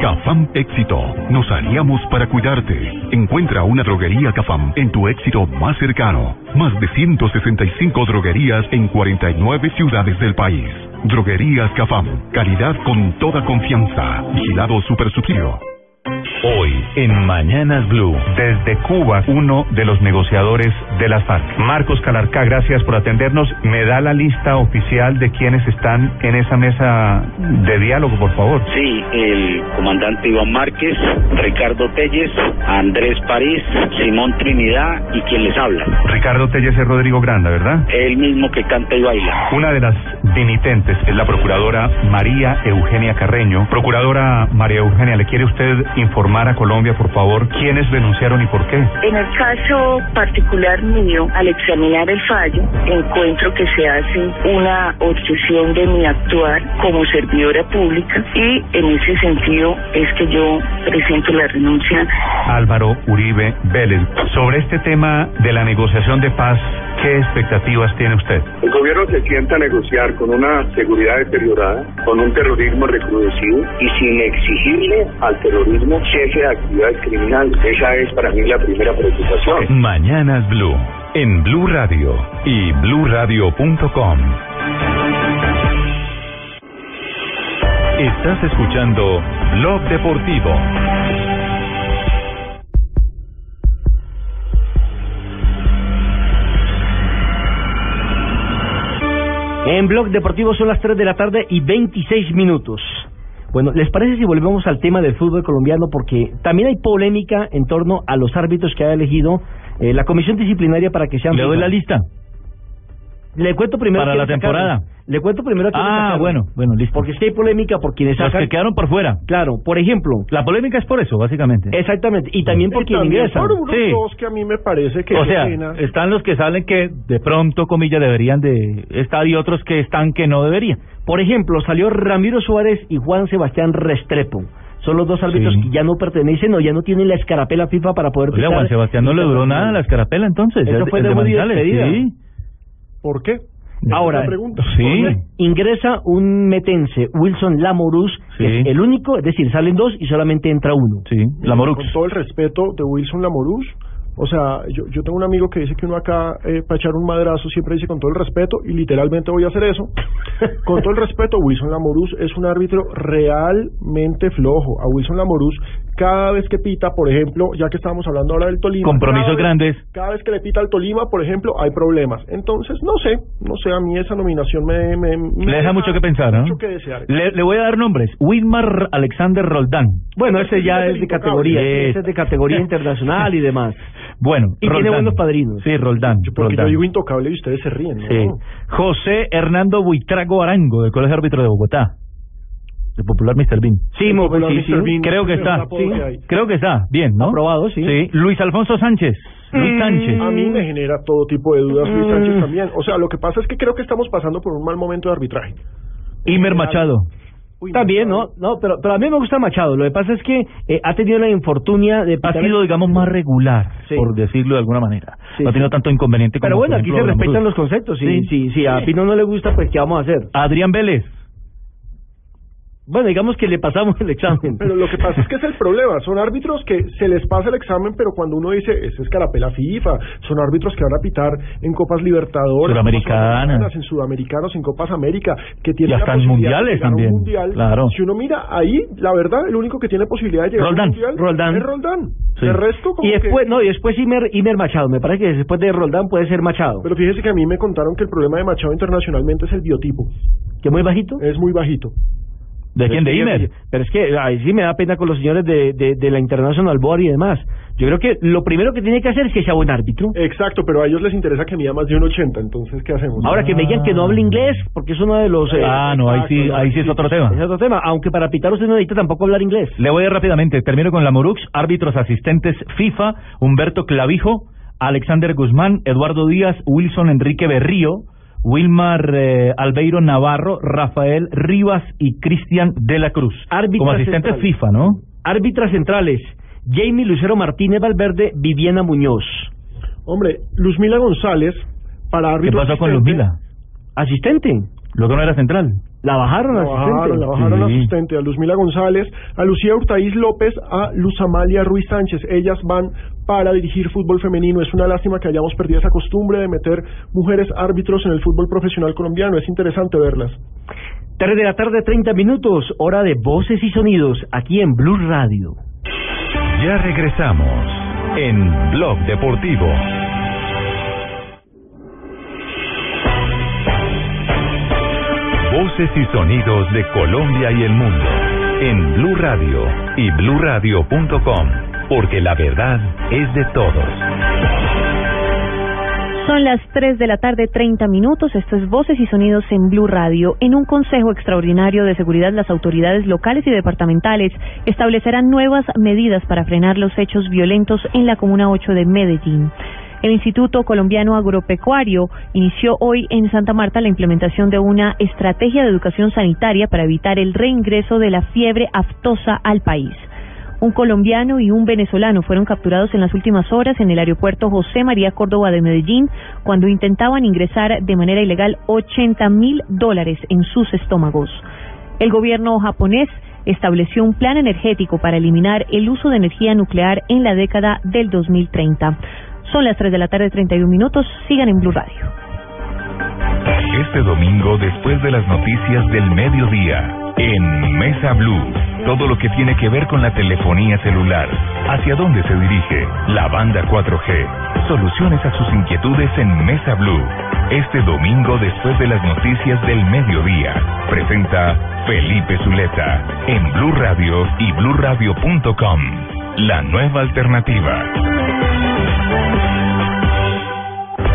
Cafam Éxito. Nos haríamos para cuidarte. Encuentra una droguería Cafam en tu éxito más cercano. Más de 165 droguerías en 49 ciudades del país. Droguerías Cafam. Calidad con toda confianza. Vigilado Super Subsidio. Hoy, en Mañanas Blue, desde Cuba, uno de los negociadores de las FARC. Marcos Calarca, gracias por atendernos. ¿Me da la lista oficial de quienes están en esa mesa de diálogo, por favor? Sí, el comandante Iván Márquez, Ricardo Telles, Andrés París, Simón Trinidad y quien les habla. Ricardo Telles es Rodrigo Granda, ¿verdad? El mismo que canta y baila. Una de las dimitentes es la procuradora María Eugenia Carreño. Procuradora María Eugenia, ¿le quiere usted informar a Colombia, por favor, quiénes denunciaron y por qué? En el caso particular mío, al examinar el fallo, encuentro que se hace una obsesión de mi actuar como servidora pública y en ese sentido es que yo presento la renuncia. Álvaro Uribe Vélez, sobre este tema de la negociación de paz, ¿qué expectativas tiene usted? El gobierno se sienta a negociar con una seguridad deteriorada, con un terrorismo recrudecido y sin exigirle al terrorismo jefe de actividades criminales. Esa es para mí la primera preocupación. Mañanas Blue, en Blue Radio y bluradio.com. Estás escuchando Blog Deportivo. En Blog Deportivo son las 3 de la tarde y 26 minutos. Bueno, ¿les parece si volvemos al tema del fútbol colombiano? Porque también hay polémica en torno a los árbitros que ha elegido eh, la comisión disciplinaria para que sean... ¿Le doy la lista? Le cuento primero... Para la temporada. Le cuento primero a Ah, bueno, bueno, listo. Porque si hay polémica por quienes Los que quedaron por fuera. Claro, por ejemplo. La polémica es por eso, básicamente. Exactamente. Y también por quien ingresa. Por unos dos que a mí me parece que... O sea, pena. están los que salen que de pronto, comillas, deberían de estar y otros que están que no deberían. Por ejemplo, salió Ramiro Suárez y Juan Sebastián Restrepo. son los dos árbitros que ya no pertenecen o ya no tienen la escarapela FIFA para poder Oiga, Juan Sebastián no le duró nada la escarapela entonces. Eso fue el de muy despedida. sí. ¿Por qué? Ahora, pregunta. Sí. ingresa un metense, Wilson Lamorus, que Sí. es el único, es decir, salen dos y solamente entra uno. Sí, Lamorux. Con todo el respeto de Wilson Lamorus, o sea, yo, yo tengo un amigo que dice que uno acá, eh, para echar un madrazo, siempre dice con todo el respeto, y literalmente voy a hacer eso. [LAUGHS] con todo el respeto, Wilson Lamorus es un árbitro realmente flojo. A Wilson Lamorus, cada vez que pita, por ejemplo, ya que estábamos hablando ahora del Tolima. Compromisos cada vez- grandes. Cada vez que le pita al Tolima, por ejemplo, hay problemas. Entonces, no sé, no sé, a mí esa nominación me... me, me Le deja mucho que pensar, ¿no? Mucho que desear. Le, le voy a dar nombres. Widmar Alexander Roldán. Bueno, ese ya es de categoría, Es- ese es de categoría internacional y demás. [LAUGHS] Bueno, Y tiene Roldán. buenos padrinos. Sí, Roldán. Porque yo digo intocable y ustedes se ríen, ¿no? Sí. José Hernando Buitrago Arango, del Colegio Árbitro de Bogotá. El popular Mr. Bean. Sí, mo- popular sí, sí. Mr. Bean, Creo que está. que. Creo que está. Bien, ¿no? Aprobado, sí. Sí. Luis Alfonso Sánchez. Luis Sánchez. A mí me genera todo tipo de dudas Luis Mm. Sánchez también. O sea, lo que pasa es que creo que estamos pasando por un mal momento de arbitraje. Imer Machado. También, ¿no? No, pero, pero a mí me gusta Machado. Lo que pasa es que eh, ha tenido la infortunia de Ha sido, digamos, más regular, Sí. por decirlo de alguna manera. Sí, no ha tenido sí. tanto inconveniente como Pero bueno, aquí se respetan los conceptos. Si, Sí. si, si a Pino no le gusta, pues ¿qué vamos a hacer? Adrián Vélez. Bueno, digamos que le pasamos el examen. Pero lo que pasa es que es el problema. Son árbitros que se les pasa el examen, pero cuando uno dice, es carapela FIFA, son árbitros que van a pitar en Copas Libertadores, Sudamericanas. En Sudamericanos, en Copas América, que tienen Y hasta la de mundiales a un también, mundial. claro. Si uno mira ahí, la verdad, el único que tiene posibilidad de llegar Roldán. a un mundial Roldán. es Roldán. Sí. El resto, como Y después, que... no, y después Imer, Imer Machado. Me parece que después de Roldán puede ser Machado. Pero fíjese que a mí me contaron que el problema de Machado internacionalmente es el biotipo. ¿Que muy bajito? Es muy bajito. ¿De quién? ¿De Imer? Pero es que ahí sí me da pena con los señores de, de, de la International Board y demás. Yo creo que lo primero que tiene que hacer es que sea buen árbitro. Exacto, pero a ellos les interesa que mida más de un 80, entonces ¿qué hacemos? Ahora que me digan que no hable inglés, porque es uno de los... eh, Ah, no, ahí sí, ahí sí es otro tema. Es otro tema, aunque para pitar usted no necesita tampoco hablar inglés. Le voy a ir rápidamente. Termino con la Morux. Árbitros asistentes FIFA, Humberto Clavijo, Alexander Guzmán, Eduardo Díaz, Wilson Enrique Berrío, Wilmar eh, Albeiro Navarro, Rafael Rivas y Cristian de la Cruz. Árbitras Como asistentes centrales. FIFA, ¿no? Árbitras centrales, Jamie Lucero Martínez Valverde, Viviana Muñoz. Hombre, Luzmila González, para ¿Qué árbitro pasó con asistente, Luzmila? Asistente. Luego no era central. La bajaron La asistente. bajaron, la bajaron Sí. asistente a Luzmila González, a Lucía Hurtaiz López, a Luz Amalia Ruiz Sánchez. Ellas van para dirigir fútbol femenino. Es una lástima que hayamos perdido esa costumbre de meter mujeres árbitros en el fútbol profesional colombiano. Es interesante verlas. 3 de la tarde, 30 minutos, hora de voces y sonidos, aquí en Blue Radio. Ya regresamos en Blog Deportivo. Voces y sonidos de Colombia y el mundo en Blue Radio y bluradio.com, porque la verdad es de todos. Son las 3 de la tarde, 30 minutos. Esto es Voces y Sonidos en Blue Radio. En un Consejo Extraordinario de Seguridad, las autoridades locales y departamentales establecerán nuevas medidas para frenar los hechos violentos en la Comuna 8 de Medellín. El Instituto Colombiano Agropecuario inició hoy en Santa Marta la implementación de una estrategia de educación sanitaria para evitar el reingreso de la fiebre aftosa al país. Un colombiano y un venezolano fueron capturados en las últimas horas en el aeropuerto José María Córdoba de Medellín cuando intentaban ingresar de manera ilegal 80 mil dólares en sus estómagos. El gobierno japonés estableció un plan energético para eliminar el uso de energía nuclear en la década del 2030. Son las 3 de la tarde, 31 minutos. Sigan en Blue Radio. Este domingo, después de las noticias del mediodía, en Mesa Blue, todo lo que tiene que ver con la telefonía celular, hacia dónde se dirige la banda 4G, soluciones a sus inquietudes en Mesa Blue. Este domingo, después de las noticias del mediodía, presenta Felipe Zuleta en Blue Radio y bluradio.com, la nueva alternativa.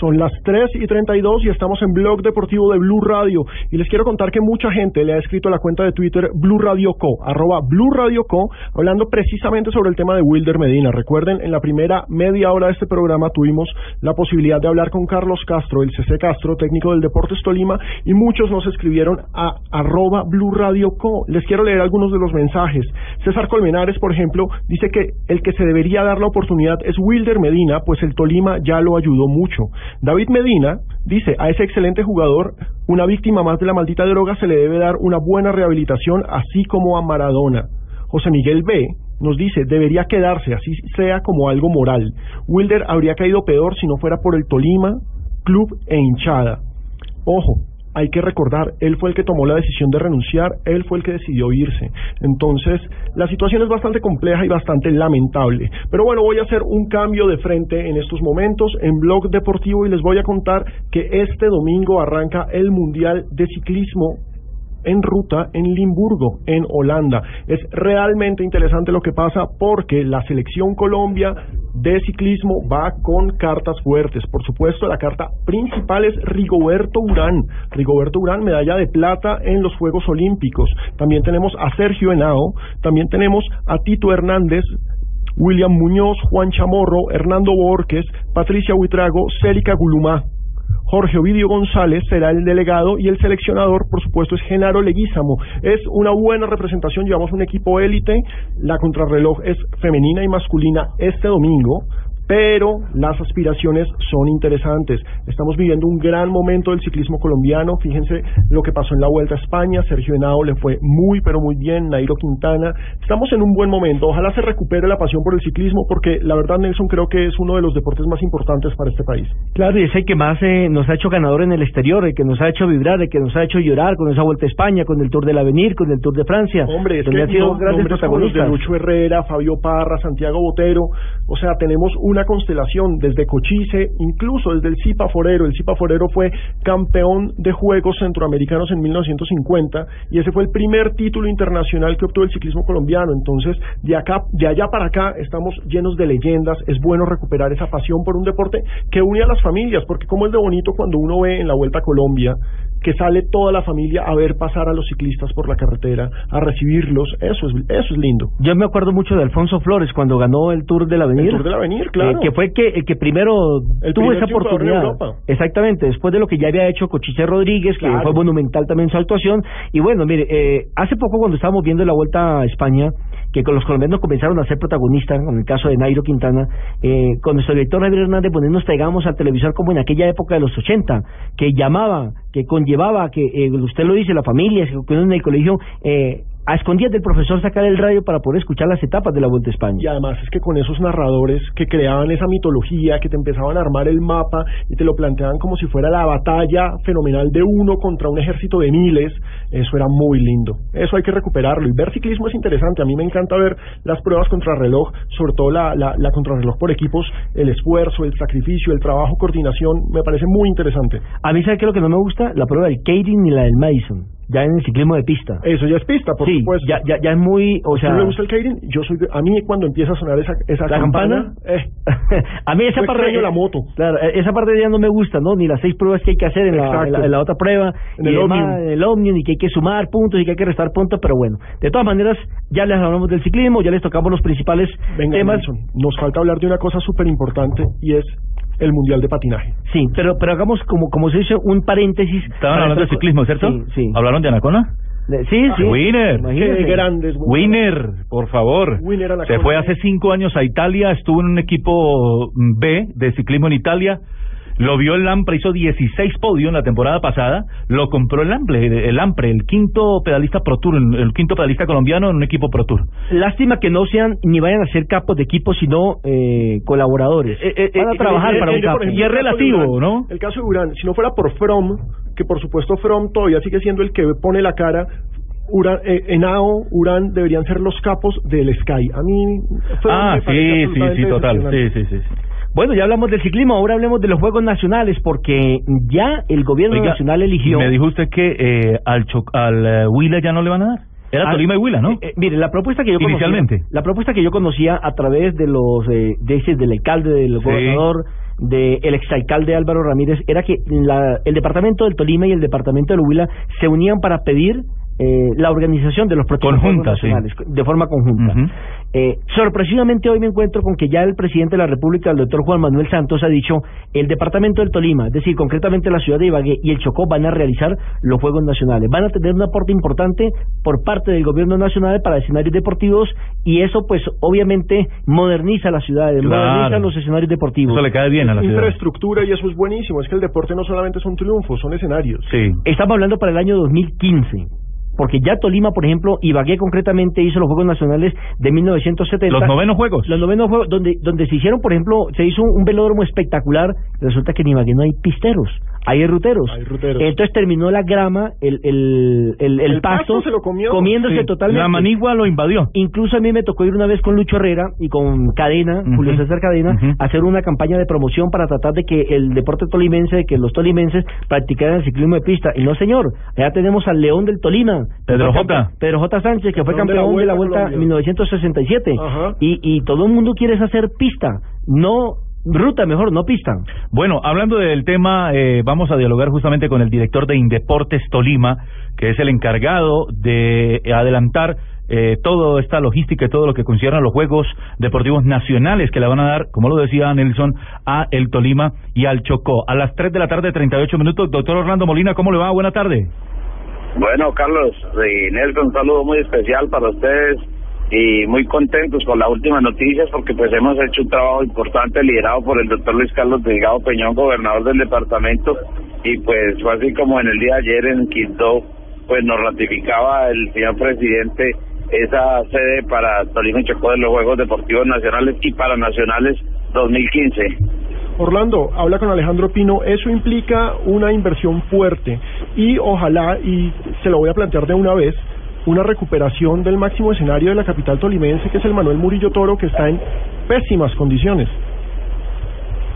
Son las 3 y 32 y estamos en Blog Deportivo de Blue Radio. Y les quiero contar que mucha gente le ha escrito a la cuenta de Twitter Blue Radio Co, arroba Blue Radio Co, hablando precisamente sobre el tema de Wilder Medina. Recuerden, en la primera media hora de este programa tuvimos la posibilidad de hablar con Carlos Castro, el CC Castro, técnico del Deportes Tolima, y muchos nos escribieron a arroba Blue Radio Co. Les quiero leer algunos de los mensajes. César Colmenares, por ejemplo, dice que el que se debería dar la oportunidad es Wilder Medina, pues el Tolima ya lo ayudó mucho. David Medina dice, a ese excelente jugador, una víctima más de la maldita droga, se le debe dar una buena rehabilitación, así como a Maradona. José Miguel B. nos dice, debería quedarse, así sea como algo moral. Wilder habría caído peor si no fuera por el Tolima, club e hinchada. Ojo, hay que recordar, él fue el que tomó la decisión de renunciar, él fue el que decidió irse. Entonces, la situación es bastante compleja y bastante lamentable. Pero bueno, voy a hacer un cambio de frente en estos momentos en Blog Deportivo y les voy a contar que este domingo arranca el Mundial de Ciclismo en ruta en Limburgo, en Holanda. Es realmente interesante lo que pasa porque la selección Colombia de ciclismo va con cartas fuertes. Por supuesto, la carta principal es Rigoberto Urán. Rigoberto Urán, medalla de plata en los Juegos Olímpicos. También tenemos a Sergio Henao, también tenemos a Tito Hernández, William Muñoz, Juan Chamorro, Hernando Borges, Patricia Huitrago, Célica Gulumá. Jorge Ovidio González será el delegado y el seleccionador, por supuesto, es Genaro Leguízamo. Es una buena representación, llevamos un equipo élite, la contrarreloj es femenina y masculina este domingo pero las aspiraciones son interesantes. Estamos viviendo un gran momento del ciclismo colombiano. Fíjense lo que pasó en la Vuelta a España. Sergio Henao le fue muy, pero muy bien. Nairo Quintana. Estamos en un buen momento. Ojalá se recupere la pasión por el ciclismo porque la verdad, Nelson, creo que es uno de los deportes más importantes para este país. Claro, y es el que más eh, nos ha hecho ganador en el exterior, el que nos ha hecho vibrar, el que nos ha hecho llorar con esa Vuelta a España, con el Tour del Avenir, con el Tour de Francia. Hombre, es que ha sido grandes protagonistas. de Lucho Herrera, Fabio Parra, Santiago Botero. O sea, tenemos un una constelación desde Cochise, incluso desde el Zipa Forero. El Zipa Forero fue campeón de Juegos Centroamericanos en 1950 y ese fue el primer título internacional que obtuvo el ciclismo colombiano. Entonces, de acá, de allá para acá, estamos llenos de leyendas. Es bueno recuperar esa pasión por un deporte que une a las familias, porque como es de bonito cuando uno ve en la Vuelta a Colombia que sale toda la familia a ver pasar a los ciclistas por la carretera, a recibirlos, eso es, eso es lindo. Yo me acuerdo mucho de Alfonso Flores cuando ganó el Tour del Avenir. El Tour del Avenir, claro. Eh, que fue que, el que primero tuvo esa oportunidad. Exactamente, después de lo que ya había hecho Cochise Rodríguez, que fue monumental también su actuación. Y bueno, mire, eh, hace poco cuando estábamos viendo la Vuelta a España, que con los colombianos comenzaron a ser protagonistas, en el caso de Nairo Quintana, eh, con nuestro director Javier Hernández, pues nos pegamos al televisor como en aquella época de los 80, que llamaba, que conllevaba, que eh, usted lo dice, la familia, que en el colegio... Eh, a escondidas del profesor sacar el radio para poder escuchar las etapas de la Vuelta a España. Y además es que con esos narradores que creaban esa mitología, que te empezaban a armar el mapa y te lo planteaban como si fuera la batalla fenomenal de uno contra un ejército de miles, eso era muy lindo. Eso hay que recuperarlo. Y ver ciclismo es interesante. A mí me encanta ver las pruebas contrarreloj, sobre todo la, la, la contrarreloj por equipos, el esfuerzo, el sacrificio, el trabajo, coordinación, me parece muy interesante. A mí, ¿sabe qué es lo que no me gusta? La prueba del Kading y la del Madison ya en el ciclismo de pista. Eso ya es pista, por sí, supuesto. Ya, ya, ya es muy, o sea... me gusta el Keirin? Yo soy, a mí cuando empieza a sonar esa, esa ¿La campana, eh, [LAUGHS] a mí esa parte de la moto. Claro, e, esa parte ya no me gusta, ¿no? Ni las seis pruebas que hay que hacer en, la, en la, otra prueba, en el, Omnium. en el Omnium, y que hay que sumar puntos y que hay que restar puntos, pero bueno, de todas maneras, ya les hablamos del ciclismo, ya les tocamos los principales Venga, temas. Nelson, nos falta hablar de una cosa súper importante y es el Mundial de Patinaje. Sí, pero pero hagamos como como se dice un paréntesis. Estaban hablando de ciclismo, ¿cierto? Sí, sí. ¿Hablaron de Anacona? Sí, sí. Winner. Qué grandes. Winner, por favor. Winner Se fue hace cinco años a Italia, estuvo en un equipo B de ciclismo en Italia. Lo vio el Lampre, hizo 16 podios en la temporada pasada, lo compró el Lampre, el Lampre, el quinto pedalista Pro Tour, el quinto pedalista colombiano en un equipo Pro Tour. Lástima que no sean ni vayan a ser capos de equipo, sino eh, colaboradores. Eh, Van a trabajar para un capo. y es relativo, ¿no? El caso de Urán, si no fuera por From, que por supuesto From todavía sigue siendo el que pone la cara, Urán, eh, Enao, Urán deberían ser los capos del Sky. A mí From Ah, sí, sí, sí, total. Sí, sí, sí. Bueno, ya hablamos del ciclismo, ahora hablemos de los Juegos Nacionales, porque ya el gobierno Oiga, nacional eligió... Me dijo usted que eh, al, cho- al eh, Wheeler ya no le van a dar. Era Tolima y Huila, ¿no? eh, eh, mire, la propuesta que yo Inicialmente. conocía, la propuesta que yo conocía a través de los eh, de ese- del alcalde, del Sí. gobernador, del exalcalde Álvaro Ramírez, era que la- el departamento del Tolima y el departamento del Huila se unían para pedir eh, la organización de los Conjunta, sí. nacionales de forma conjunta. Eh, sorpresivamente hoy me encuentro con que ya el presidente de la República, el doctor Juan Manuel Santos, ha dicho el departamento del Tolima, es decir, concretamente la ciudad de Ibagué y el Chocó van a realizar los Juegos Nacionales. Van a tener un aporte importante por parte del gobierno nacional para escenarios deportivos y eso pues obviamente moderniza las ciudades, Claro. moderniza los escenarios deportivos. Eso le cae bien a la ciudad. Infraestructura y eso es buenísimo. Es que el deporte no solamente son triunfos, son escenarios. Sí. Estamos hablando para el año 2015. Porque ya Tolima, por ejemplo, Ibagué concretamente hizo los Juegos Nacionales de 1970. Los novenos Juegos. Los novenos juegos, donde, donde se hicieron, por ejemplo, se hizo un velódromo espectacular. Resulta que en Ibagué no hay pisteros, hay ruteros. Hay ruteros. Entonces terminó la grama, el, el, el, el El pasto, pasto se lo comió. comiéndose Sí. totalmente. La manigua lo invadió. Incluso a mí me tocó ir una vez con Lucho Herrera y con Cadena. Julio César Cadena, a hacer una campaña de promoción para tratar de que el deporte tolimense, de que los tolimenses practicaran el ciclismo de pista. Y no, señor, allá tenemos al León del Tolima. Pedro campe- Pedro J. Sánchez, que fue Campeón de la Vuelta en Colombia. 1967. Ajá. Y, y todo el mundo quiere es hacer pista, no ruta, mejor, no pista. Bueno, hablando del tema, eh, vamos a dialogar justamente con el director de Indeportes Tolima, que es el encargado de adelantar eh, toda esta logística y todo lo que concierne a los Juegos Deportivos Nacionales que le van a dar, como lo decía Nelson, a el Tolima y al Chocó. A las 3 de la tarde, 38 minutos. Doctor Orlando Molina, ¿cómo le va? Buena tarde. Bueno, Carlos y Nelson, un saludo muy especial para ustedes y muy contentos con las últimas noticias porque pues hemos hecho un trabajo importante liderado por el doctor Luis Carlos Delgado Peñón, gobernador del departamento y pues fue así como en el día de ayer en Quito pues nos ratificaba el señor presidente esa sede para Tolima y Chocó de los Juegos Deportivos Nacionales y Paranacionales 2015. Orlando, habla con Alejandro Pino, eso implica una inversión fuerte y ojalá, y se lo voy a plantear de una vez, una recuperación del máximo escenario de la capital tolimense, que es el Manuel Murillo Toro, que está en pésimas condiciones.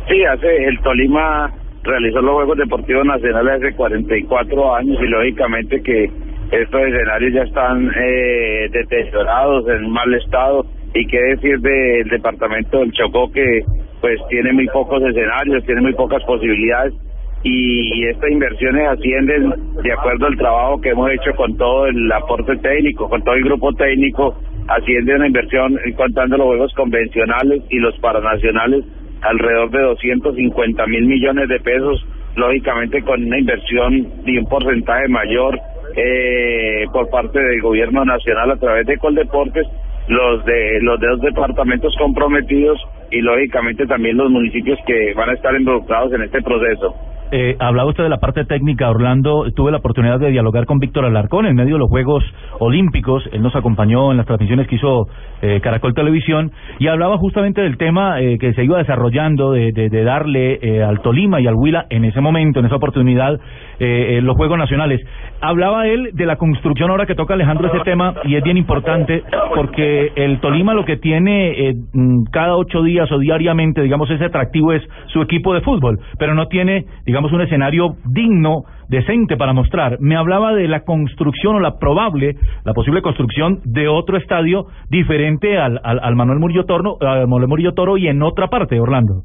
Sí, hace el Tolima realizó los Juegos Deportivos Nacionales hace 44 años y lógicamente que estos escenarios ya están eh, deteriorados, en mal estado y qué decir del departamento del Chocó que pues tiene muy pocos escenarios, tiene muy pocas posibilidades y estas inversiones ascienden de acuerdo al trabajo que hemos hecho con todo el aporte técnico, con todo el grupo técnico, asciende una inversión eh, contando los juegos convencionales y los paranacionales alrededor de 250 mil millones de pesos, lógicamente con una inversión de un porcentaje mayor eh, por parte del gobierno nacional a través de Coldeportes, los de los de los departamentos comprometidos y lógicamente también los municipios que van a estar involucrados en este proceso. Eh, hablaba usted de la parte técnica, Orlando. Tuve la oportunidad de dialogar con Víctor Alarcón en medio de los Juegos Olímpicos. Él nos acompañó en las transmisiones que hizo eh, Caracol Televisión y hablaba justamente del tema eh, que se iba desarrollando de, de, de darle eh, al Tolima y al Huila en ese momento, en esa oportunidad, eh, eh, los Juegos Nacionales. Hablaba él de la construcción ahora que toca Alejandro ese tema y es bien importante porque el Tolima lo que tiene mm, cada ocho días o diariamente, digamos, ese atractivo es su equipo de fútbol, pero no tiene, digamos, un escenario digno, decente para mostrar. Me hablaba de la construcción o la probable, la posible construcción de otro estadio diferente al, al, Manuel Murillo Toro, al Manuel Murillo Toro y en otra parte, Orlando.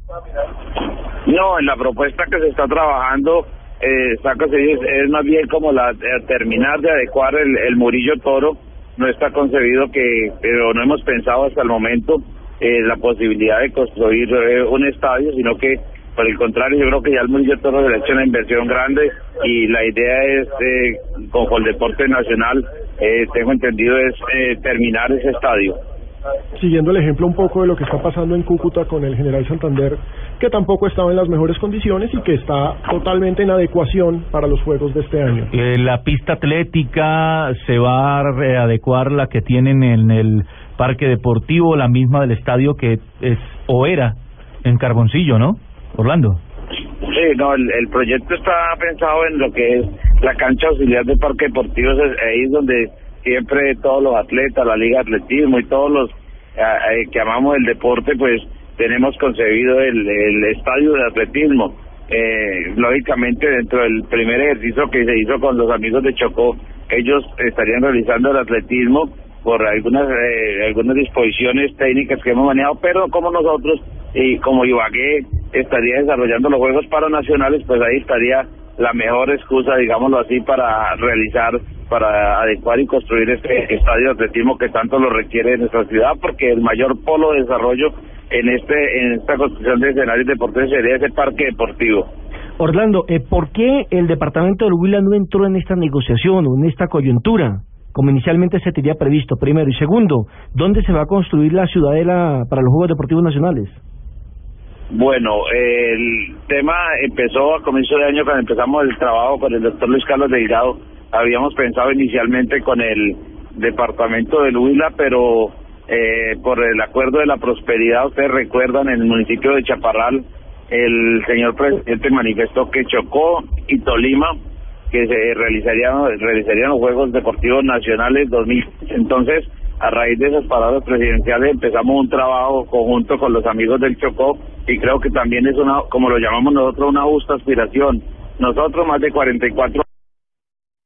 No, en la propuesta que se está trabajando, eh, es, es más bien como la eh, terminar de adecuar el, el Murillo Toro. No está concebido que, pero no hemos pensado hasta el momento eh, la posibilidad de construir eh, un estadio, sino que por el contrario, yo creo que ya el Murillo Toro le ha hecho una inversión grande y la idea es, eh, con Coldeporte Nacional, eh, tengo entendido, es eh, terminar ese estadio. Siguiendo el ejemplo un poco de lo que está pasando en Cúcuta con el General Santander, que tampoco estaba en las mejores condiciones y que está totalmente en adecuación para los Juegos de este año. Eh, la pista atlética se va a readecuar la que tienen en el parque deportivo, la misma del estadio que es o era en Carboncillo, ¿no? Orlando. Sí, no, el, proyecto está pensado en lo que es la cancha auxiliar del Parque Deportivo, es ahí es donde siempre todos los atletas, la Liga de Atletismo y todos los eh, eh, que amamos el deporte, pues tenemos concebido el, el estadio de atletismo. Eh, lógicamente dentro del primer ejercicio que se hizo con los amigos de Chocó, ellos estarían realizando el atletismo por algunas eh, algunas disposiciones técnicas que hemos manejado, pero como nosotros y como Ibagué estaría desarrollando los Juegos Paranacionales, pues ahí estaría la mejor excusa, digámoslo así, para realizar, para adecuar y construir este estadio de atletismo que tanto lo requiere nuestra ciudad, porque el mayor polo de desarrollo en este en esta construcción de escenarios deportivos sería ese parque deportivo. Orlando, eh, ¿por qué el departamento del Huila no entró en esta negociación o en esta coyuntura? como inicialmente se tenía previsto, primero. Y segundo, ¿dónde se va a construir la ciudadela para los Juegos Deportivos Nacionales? Bueno, el tema empezó a comienzo de año cuando empezamos el trabajo con el doctor Luis Carlos Delgado. Habíamos pensado inicialmente con el departamento del Huila, pero eh, por el acuerdo de la prosperidad, ustedes recuerdan, en el municipio de Chaparral, el señor presidente manifestó que Chocó y Tolima que se realizarían, realizarían los Juegos Deportivos Nacionales 2000. Entonces, a raíz de esas palabras presidenciales empezamos un trabajo conjunto con los amigos del Chocó y creo que también es una, como lo llamamos nosotros, una justa aspiración. Nosotros más de 44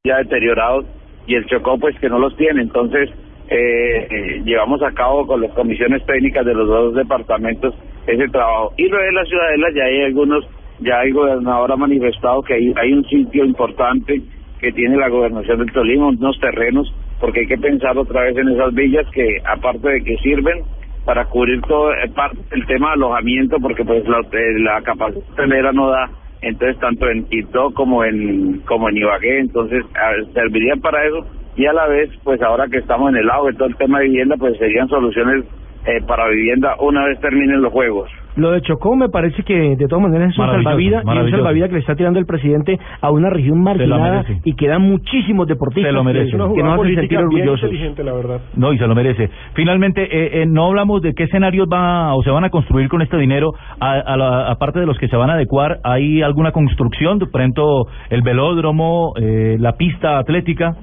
ya deteriorados y el Chocó pues que no los tiene. Entonces, eh, eh, llevamos a cabo con las comisiones técnicas de los dos departamentos ese trabajo. Y luego de la ciudadela ya hay algunos ya el gobernador ha manifestado que hay, hay un sitio importante que tiene la gobernación del Tolima, unos terrenos, porque hay que pensar otra vez en esas villas que, aparte de que sirven para cubrir todo eh, el tema de alojamiento, porque pues la, eh, la capacidad hotelera no da, entonces tanto en Quito como en como en Ibagué, entonces servirían para eso y a la vez, pues ahora que estamos en el de todo el tema de vivienda, pues serían soluciones eh, para vivienda una vez terminen los juegos. Lo de Chocó me parece que de todas maneras es un salvavidas y un salvavidas que le está tirando el presidente a una región marginada y quedan muchísimos deportistas lo merece. que, nos hacen sentir orgullosos. la verdad. No, y se lo merece. Finalmente, eh, eh, no hablamos de qué escenarios va o se van a construir con este dinero, a, a la, aparte de los que se van a adecuar, ¿hay alguna construcción? Por ejemplo, el velódromo, eh, la pista atlética.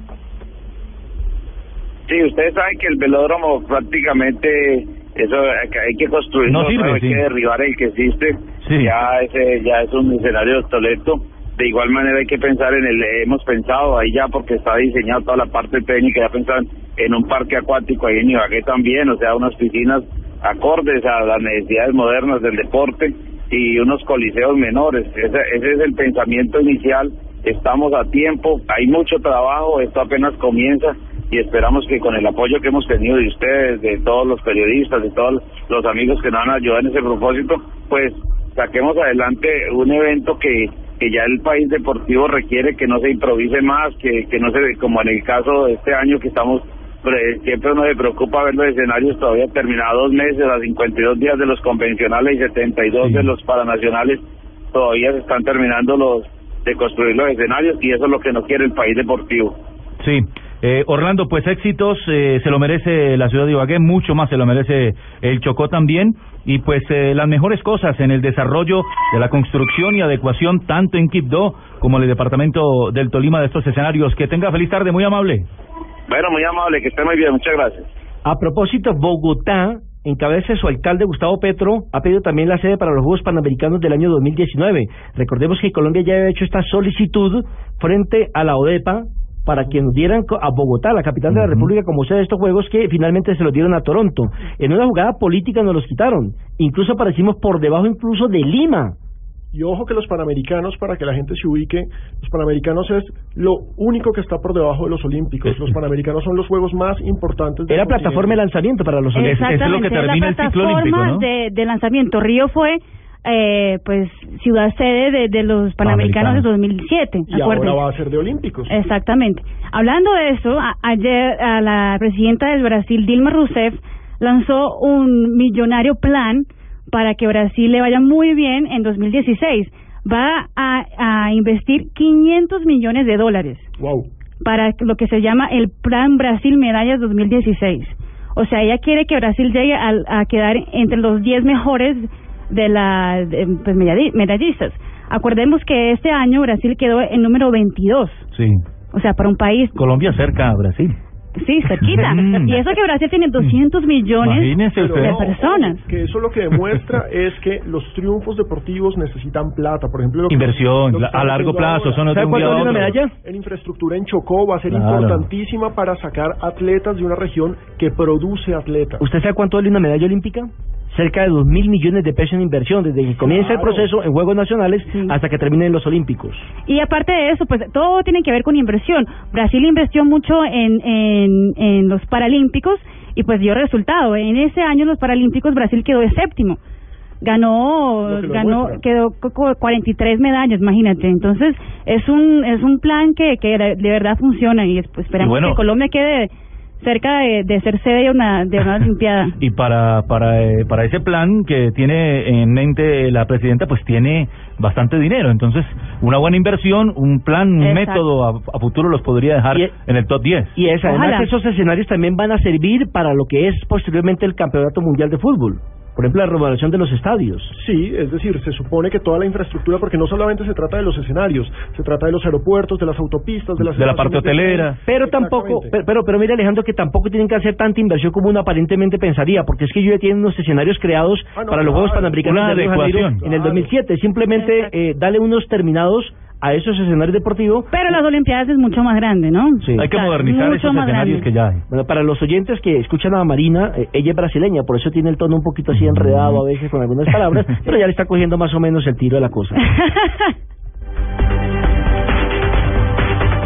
Sí, ustedes saben que el velódromo prácticamente eso hay que construir, no, sirve, hay sí. que derribar el que existe. Sí. Ya ese ya es un escenario obsoleto. De igual manera hay que pensar en el hemos pensado ahí ya porque está diseñado toda la parte técnica, ya pensaban en un parque acuático ahí en Ibagué también, o sea, unas piscinas acordes a las necesidades modernas del deporte y unos coliseos menores. Ese, ese es el pensamiento inicial. Estamos a tiempo, hay mucho trabajo, esto apenas comienza y esperamos que con el apoyo que hemos tenido de ustedes, de todos los periodistas, de todos los amigos que nos han ayudado en ese propósito, pues saquemos adelante un evento que, que ya el país deportivo requiere que no se improvise más, que, que no se, como en el caso de este año que estamos, pre- siempre nos preocupa ver los escenarios todavía terminados dos meses, a 52 días de los convencionales y 72 de los paranacionales, todavía se están terminando los de construir los escenarios y eso es lo que no quiere el país deportivo. Sí. Eh, Orlando, pues éxitos, eh, se lo merece la ciudad de Ibagué, mucho más se lo merece el Chocó también, y pues eh, las mejores cosas en el desarrollo de la construcción y adecuación tanto en Quibdó como en el departamento del Tolima de estos escenarios. Que tenga feliz tarde, muy amable. Bueno, muy amable, que esté muy bien, muchas gracias. A propósito, Bogotá, en cabeza de su alcalde Gustavo Petro, ha pedido también la sede para los Juegos Panamericanos del año 2019. Recordemos que Colombia ya había hecho esta solicitud frente a la ODEPA para que nos dieran a Bogotá, la capital de la República, como sede de estos Juegos que finalmente se los dieron a Toronto. En una jugada política nos los quitaron. Incluso aparecimos por debajo incluso de Lima. Y ojo que los panamericanos, para que la gente se ubique, los panamericanos es lo único que está por debajo de los olímpicos. Los panamericanos son los juegos más importantes Era plataforma de lanzamiento para los Olímpicos. Exactamente, es la plataforma de, de lanzamiento. Río fue eh, pues ciudad sede de, de los Panamericanos de 2007. Y acuérdense. ahora va a ser de olímpicos. Exactamente. Hablando de eso, a- ayer a la presidenta del Brasil, Dilma Rousseff, lanzó un millonario plan para que Brasil le vaya muy bien en 2016. Va a, a investir 500 millones de dólares Wow. para lo que se llama el Plan Brasil Medallas 2016. O sea, ella quiere que Brasil llegue al- a, quedar entre los 10 mejores de la de, pues, medalli- medallistas. Acordemos que este año Brasil quedó en número 22. Sí. O sea, para un país Colombia cerca a Brasil. Sí, cerquita. y eso que Brasil tiene 200 millones de No, personas. Que eso lo que demuestra [LAUGHS] es que los triunfos deportivos necesitan plata. Por ejemplo, lo que- Inversión, lo que a largo plazo, de ¿Sabe cuánto vale una medalla? En infraestructura en Chocó va a ser Claro. importantísima para sacar atletas de una región que produce atletas. ¿Usted sabe cuánto vale una medalla olímpica? Cerca de dos mil millones de pesos en inversión, desde que comienza el proceso en Juegos Nacionales hasta que terminen los Olímpicos. Y aparte de eso, pues todo tiene que ver con inversión. Brasil invirtió mucho en, en, en los Paralímpicos y pues dio resultado. En ese año en los Paralímpicos Brasil quedó de séptimo. Ganó, ganó, demuestra. quedó co- co- 43 medallas, imagínate. Entonces es un es un plan que, que de verdad funciona y pues, esperamos Y bueno. que Colombia quede cerca de, de ser sede de una de una [LAUGHS] Olimpiada. Y para, para, eh, para ese plan que tiene en mente la presidenta, pues tiene bastante dinero. Entonces, una buena inversión, un plan, un Exacto. método a, a futuro los podría dejar Y- en el top 10. Y es, además Ojalá. esos escenarios también van a servir para lo que es posteriormente el Campeonato Mundial de Fútbol. Por ejemplo, la remodelación de los estadios. Sí, es decir, se supone que toda la infraestructura, porque no solamente se trata de los escenarios, se trata de los aeropuertos, de las autopistas, de las De la parte de hotelera. Pero tampoco, pero, pero, pero mira Alejandro que tampoco tienen que hacer tanta inversión como uno aparentemente pensaría, porque es que ellos ya tienen unos escenarios creados Ah, no, para los Juegos Panamericanos de Río Janeiro en el 2007. Simplemente eh, dale unos terminados a esos escenarios deportivos. Pero las Olimpiadas es mucho más grande, ¿no? Sí. Hay que modernizar mucho esos más escenarios grande. que ya hay. Bueno, para los oyentes que escuchan a Marina, eh, ella es brasileña, por eso tiene el tono un poquito así enredado a veces con algunas palabras, [LAUGHS] pero ya le está cogiendo más o menos el tiro de la cosa. [LAUGHS]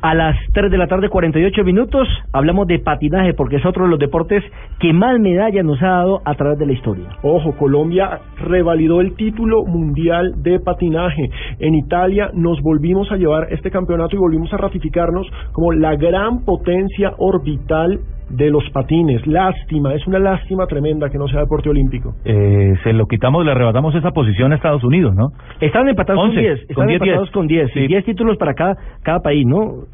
A las 3 de la tarde, 48 minutos, hablamos de patinaje, porque es otro de los deportes que más medallas nos ha dado a través de la historia. Ojo, Colombia revalidó el título mundial de patinaje. En Italia nos volvimos a llevar este campeonato y volvimos a ratificarnos como la gran potencia orbital de los patines. Lástima, es una lástima tremenda que no sea deporte olímpico. Eh, se lo quitamos, le arrebatamos esa posición a Estados Unidos, ¿no? Están empatados con 10, con están 10, empatados 10. con 10, Sí. y 10 títulos para cada, cada país, ¿no?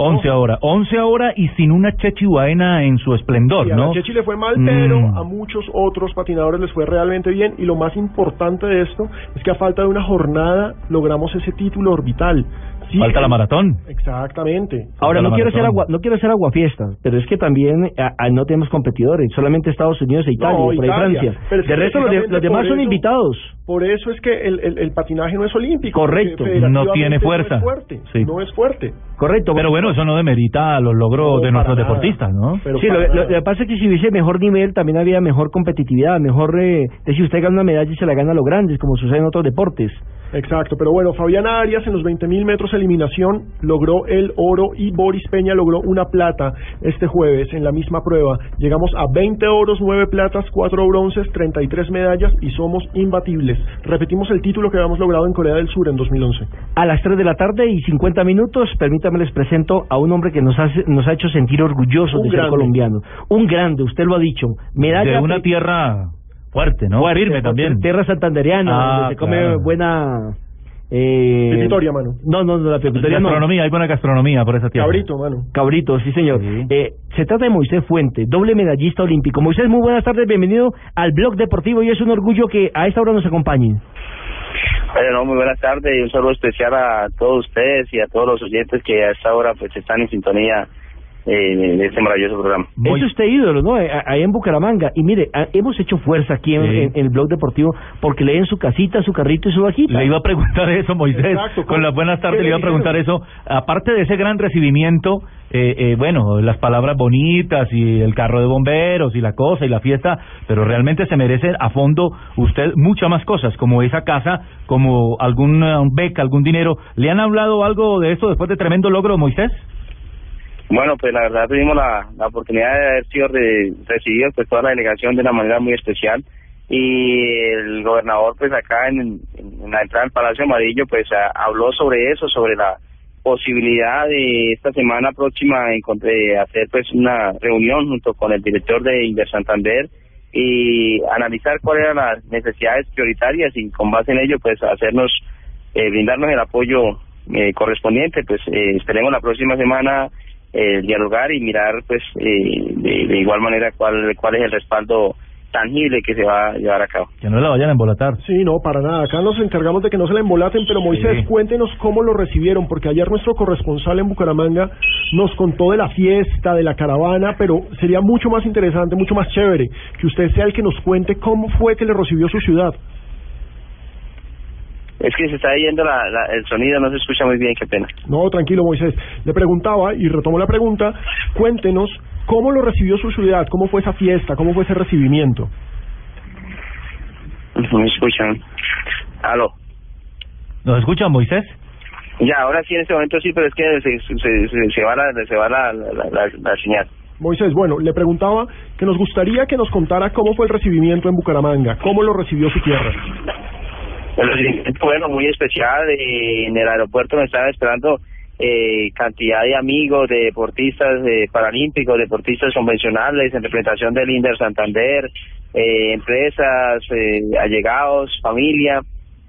11 ahora, 11 ahora y sin una Chechi Baena en su esplendor, Sí, a ¿no? la Chechi le fue mal, Mm. pero a muchos otros patinadores les fue realmente bien. Y lo más importante de esto es que a falta de una jornada logramos ese título orbital. Sí, Falta la maratón. Exactamente. Ahora no quiero ser maratón. agua, no quiero ser aguafiestas, pero es que también a- a- no tenemos competidores, solamente Estados Unidos e Italia, No, y por ahí. Francia. Pero de resto los, de- precisamente los demás por son eso- invitados. Por eso es que el, el, el patinaje no es olímpico. Correcto. No tiene fuerza. No es fuerte. Sí. No es fuerte. Correcto. Pero bueno, eso no demerita los logros No, de nuestros nada. deportistas, ¿no? Pero sí, lo que pasa es que si hubiese mejor nivel, también había mejor competitividad, mejor... Eh, de si usted gana una medalla y se la gana a los grandes, como sucede en otros deportes. Exacto, pero bueno, Fabián Arias en los 20.000 metros eliminación logró el oro y Boris Peña logró una plata este jueves en la misma prueba. Llegamos a 20 oros, 9 platas, 4 bronces, 33 medallas y somos imbatibles. Repetimos el título que habíamos logrado en Corea del Sur en 2011. A las 3 de la tarde y 50 minutos, permítame les presento a un hombre que nos, hace, nos ha hecho sentir orgullosos Un de ser colombiano. Un grande, usted lo ha dicho. Medalla De una tierra fuerte, ¿no? fuerte, Firme también. Tierra santandereana, Ah, donde se come claro. buena... Eh, Pepitoria, mano. No, no, no, la pepitoria no. Gastronomía, hay buena gastronomía por esa tierra. Cabrito, mano. Cabrito, sí señor. Sí. Eh, se trata de Moisés Fuente, doble medallista olímpico. Moisés, muy buenas tardes, bienvenido al blog deportivo y es un orgullo que a esta hora nos acompañe. Bueno, muy buenas tardes y un saludo especial a todos ustedes y a todos los oyentes que a esta hora pues están en sintonía de este maravilloso programa. Es usted ídolo, ¿no? Eh, Ahí en Bucaramanga. Y mire, hemos hecho fuerza aquí en, Sí. en- en el blog deportivo porque leen su casita, su carrito y su bajita. Le iba a preguntar eso, Moisés. Exacto, Con las buenas tardes ¿qué le iba a preguntar eso. Aparte de ese gran recibimiento, eh, eh, bueno, las palabras bonitas y el carro de bomberos y la cosa y la fiesta, pero realmente se merece a fondo usted muchas más cosas, como esa casa, como alguna beca, algún dinero. ¿Le han hablado algo de esto después de tremendo logro, Moisés? Bueno, pues la verdad tuvimos la, la oportunidad de haber sido re- recibidos pues toda la delegación de una manera muy especial. Y el gobernador pues acá en, la entrada del Palacio Amarillo pues a- habló sobre eso, sobre la posibilidad de esta semana próxima encontré hacer pues una reunión junto con el director de Inver Santander y analizar cuáles eran las necesidades prioritarias y con base en ello pues hacernos eh, brindarnos el apoyo eh, correspondiente. Pues eh, esperemos la próxima semana eh, dialogar y mirar pues eh, de, de igual manera cuál cuál es el respaldo tangible que se va a llevar a cabo. Que no la vayan a embolatar. Sí, no, para nada. Acá nos encargamos de que no se la embolaten, pero Moisés, Sí. cuéntenos cómo lo recibieron, porque ayer nuestro corresponsal en Bucaramanga nos contó de la fiesta, de la caravana, pero sería mucho más interesante, mucho más chévere que usted sea el que nos cuente cómo fue que le recibió su ciudad. Es que se está yendo la, la- el sonido, no se escucha muy bien, qué pena. No, tranquilo, Moisés. Le preguntaba, y retomo la pregunta, cuéntenos cómo lo recibió su ciudad, cómo fue esa fiesta, cómo fue ese recibimiento. No me escuchan. Aló. ¿Nos escucha Moisés? Ya, ahora sí en este momento sí, pero es que se, se, se, se va, la, se va la, la, la, la señal. Moisés, bueno, le preguntaba que nos gustaría que nos contara cómo fue el recibimiento en Bucaramanga, cómo lo recibió su tierra. Bueno, muy especial. eh, en el aeropuerto me estaban esperando eh, cantidad de amigos, de deportistas eh, paralímpicos, deportistas convencionales, en representación del Inder Santander, eh, empresas, eh, allegados, familia.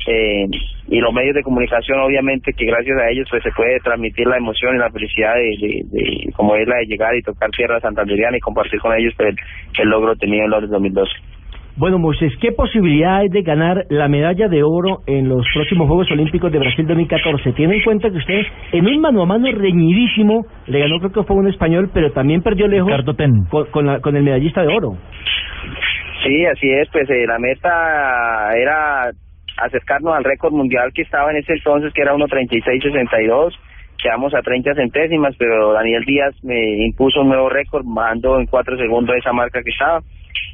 Eh, y los medios de comunicación obviamente que gracias a ellos pues se puede transmitir la emoción y la felicidad de, como es la de llegar y tocar tierra santanderiana y compartir con ellos pues, el, el logro tenido en los 2012. Bueno, Moisés, ¿qué posibilidad hay de ganar la medalla de oro en los próximos Juegos Olímpicos de Brasil 2014? Tiene en cuenta que usted, en un mano a mano reñidísimo, le ganó, creo que fue un español, pero también perdió lejos con, con, la- con el medallista de oro. Sí, así es, pues eh, la meta era acercarnos al récord mundial que estaba en ese entonces, que era 1.36.62, quedamos a 30 centésimas, pero Daniel Díaz me impuso un nuevo récord, mandó en cuatro segundos esa marca que estaba.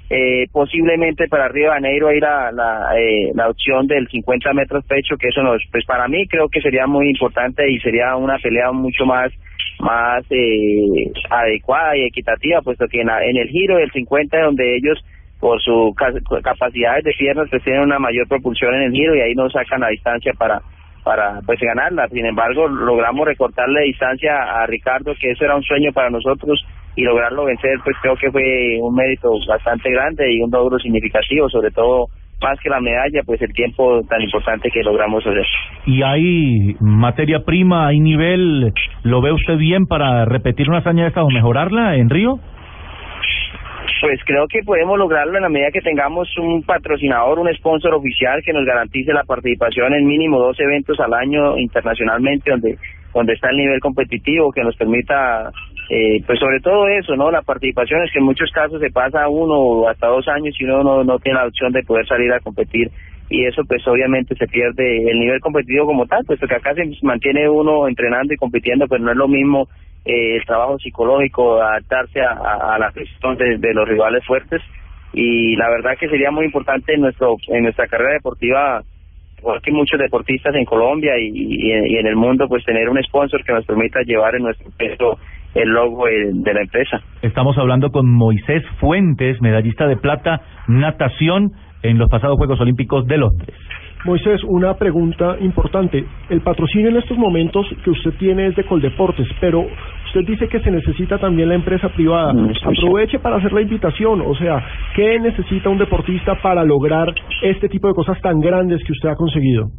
Eh, posiblemente para Río de Janeiro hay la, la, eh, la opción del 50 metros pecho, que eso nos, pues para mí creo que sería muy importante y sería una pelea mucho más más eh, adecuada y equitativa, puesto que en, la- en el giro del 50 donde ellos por su ca- capacidades de piernas pues tienen una mayor propulsión en el giro y ahí nos sacan la distancia para para pues ganarla. Sin embargo, logramos recortarle distancia a Ricardo, que eso era un sueño para nosotros y lograrlo vencer, pues creo que fue un mérito bastante grande y un logro significativo, sobre todo más que la medalla, pues el tiempo tan importante que logramos hacer. ¿Y hay materia prima, hay nivel? ¿Lo ve usted bien para repetir una hazaña de esta o mejorarla en Río? Pues creo que podemos lograrlo en la medida que tengamos un patrocinador, un sponsor oficial que nos garantice la participación en mínimo dos eventos al año internacionalmente donde donde está el nivel competitivo que nos permita eh, pues sobre todo eso, ¿no? La participación es que en muchos casos se pasa uno hasta dos años y uno no, no tiene la opción de poder salir a competir y eso pues obviamente se pierde el nivel competitivo como tal, puesto que acá se mantiene uno entrenando y compitiendo, pero no es lo mismo eh, el trabajo psicológico, adaptarse a, a, a la presión de, los rivales fuertes y la verdad que sería muy importante en nuestro en nuestra carrera deportiva igual que muchos deportistas en Colombia y, y, y en el mundo pues tener un sponsor que nos permita llevar en nuestro peso el logo eh, de la empresa. Estamos hablando con Moisés Fuentes, medallista de plata, natación en los pasados Juegos Olímpicos de Londres. Moisés, una pregunta importante. El patrocinio en estos momentos que usted tiene es de Coldeportes, pero usted dice que se necesita también la empresa privada. Aproveche para hacer la invitación, o sea, ¿qué necesita un deportista para lograr este tipo de cosas tan grandes que usted ha conseguido?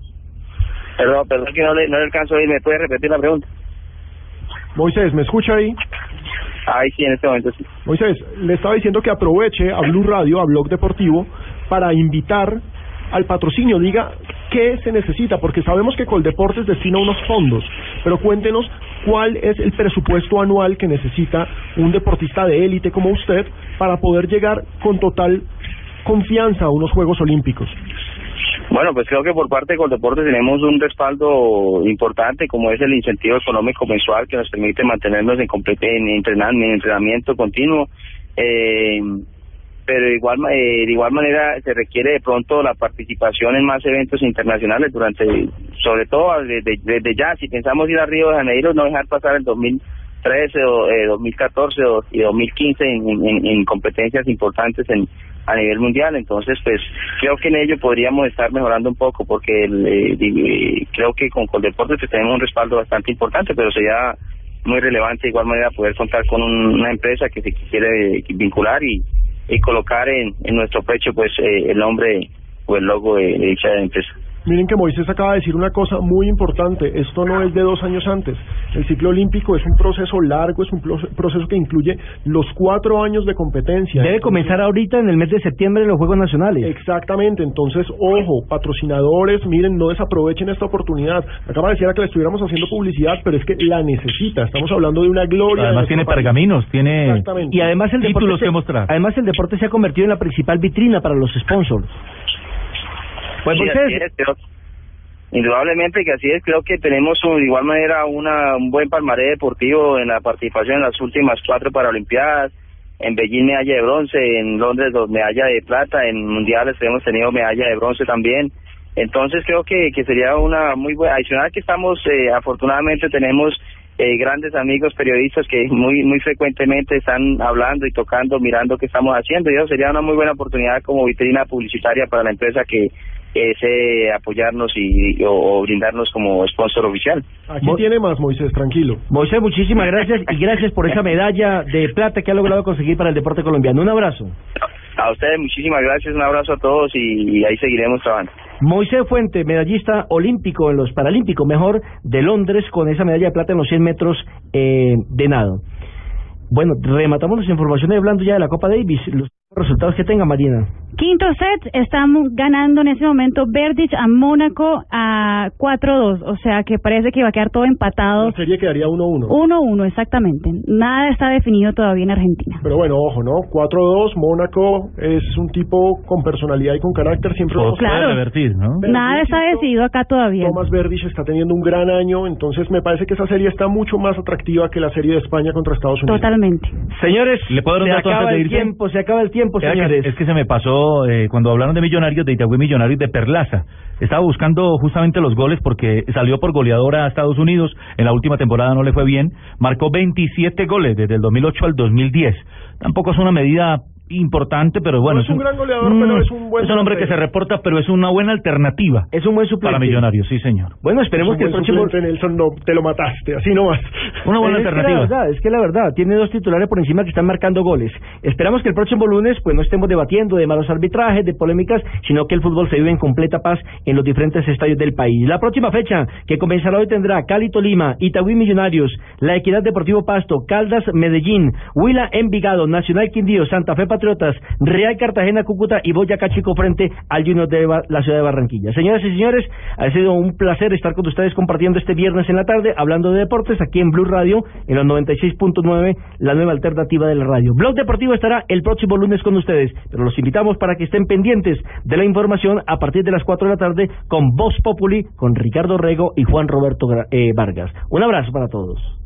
Perdón, perdón que no le, no le alcanzo a oír, ¿me puede repetir la pregunta? Moisés, ¿me escucha ahí? Ahí sí, en este momento sí. Moisés, le estaba diciendo que aproveche a Blue Radio, a Blog Deportivo, para invitar al patrocinio. Diga qué se necesita, porque sabemos que Coldeportes destina unos fondos, pero cuéntenos cuál es el presupuesto anual que necesita un deportista de élite como usted para poder llegar con total confianza a unos Juegos Olímpicos. Bueno, pues creo que por parte de Coldeportes tenemos un respaldo importante, como es el incentivo económico mensual que nos permite mantenernos en, en, entrenar- en entrenamiento continuo. Eh, pero igual, eh, de igual manera se requiere de pronto la participación en más eventos internacionales durante, sobre todo desde, desde ya, si pensamos ir a Río de Janeiro, no dejar pasar el 2013 o eh, 2014 o, y 2015 en, en, en competencias importantes en a nivel mundial, entonces pues creo que en ello podríamos estar mejorando un poco porque el, eh, eh, creo que con Coldeportes pues, tenemos un respaldo bastante importante, pero sería muy relevante de igual manera poder contar con un- una empresa que se quiere vincular y, y colocar en, en nuestro pecho pues eh, el nombre o el logo de, de dicha empresa. Miren que Moisés acaba de decir una cosa muy importante. Esto no es de dos años antes. El ciclo olímpico es un proceso largo, es un proceso que incluye los cuatro años de competencia. Debe comenzar ahorita en el mes de septiembre en los Juegos Nacionales. Exactamente. Entonces, ojo, patrocinadores, miren, no desaprovechen esta oportunidad. Acaba de decir que le estuviéramos haciendo publicidad, pero es que la necesita. Estamos hablando de una gloria. Además tiene pergaminos, tiene y además el títulos deporte que mostrar. Además el deporte se ha convertido en la principal vitrina para los sponsors. Pues indudablemente que así es, creo que tenemos de igual manera una, un buen palmaré deportivo en la participación en las últimas cuatro Paralimpiadas, en Beijing medalla de bronce, en Londres dos medalla de plata, en mundiales hemos tenido medalla de bronce también. Entonces creo que, que sería una muy buena, adicional que estamos, eh, afortunadamente tenemos eh, grandes amigos periodistas que muy muy frecuentemente están hablando y tocando, mirando qué estamos haciendo. Y eso sería una muy buena oportunidad como vitrina publicitaria para la empresa que ese apoyarnos y, o, brindarnos como sponsor oficial. Aquí tiene más, Moisés, tranquilo. Moisés, muchísimas gracias y gracias por esa medalla de plata que ha logrado conseguir para el deporte colombiano. Un abrazo. A ustedes muchísimas gracias, un abrazo a todos y, ahí seguiremos trabajando. Moisés Fuente, medallista olímpico en los Paralímpicos, mejor de Londres, con esa medalla de plata en los 100 metros eh, de nado. Bueno, rematamos las informaciones hablando ya de la Copa Davis. Los resultados que tenga, Marina. Quinto set, estamos ganando en ese momento Verdich a Mónaco a 4-2, o sea que parece que va a quedar todo empatado. La serie quedaría 1-1. 1-1, exactamente. Nada está definido todavía en Argentina. Pero bueno, ojo, ¿no? 4-2, Mónaco es un tipo con personalidad y con carácter, siempre lo claro. revertir, ¿no? Nada está decidido acá todavía. Tomás Verdich está teniendo un gran año, entonces me parece que esa serie está mucho más atractiva que la serie de España contra Estados Unidos. Totalmente. Señores, ¿le puedo dar un dato antes de irse? tiempo, se acaba el tiempo, señores. es que se me pasó eh, cuando hablaron de Millonarios, de Itagüí Millonarios de Perlaza. Estaba buscando justamente los goles porque salió por goleadora a Estados Unidos. En la última temporada no le fue bien. Marcó 27 goles desde el 2008 al 2010. Tampoco es una medida importante, pero bueno. es un, gran goleador, pero mm, es un buen. Es un hombre que se reporta, pero es una buena alternativa. Es un buen suplente. Para Millonarios, sí, señor. Bueno, esperemos que el próximo. Nelson, no, te lo mataste, así nomás. Una buena alternativa. Que la verdad, es que la verdad, tiene dos titulares por encima que están marcando goles. Esperamos que el próximo lunes, pues no estemos debatiendo de malos arbitrajes, de polémicas, sino que el fútbol se vive en completa paz en los diferentes estadios del país. La próxima fecha, que comenzará hoy, tendrá Cali Tolima, Itagüí Millonarios, La Equidad Deportivo Pasto, Caldas Medellín, Huila Envigado, Nacional Quindío, Santa Fe Patriotas, Real Cartagena, Cúcuta y Boyacá Chico frente al Junior de la ciudad de Barranquilla. Señoras y señores, ha sido un placer estar con ustedes compartiendo este viernes en la tarde, hablando de deportes aquí en Blue Radio, en los 96.9, la nueva alternativa de la radio. Blog Deportivo estará el próximo lunes con ustedes, pero los invitamos para que estén pendientes de la información a partir de las 4 de la tarde con Voz Populi, con Ricardo Rego y Juan Roberto eh, Vargas. Un abrazo para todos.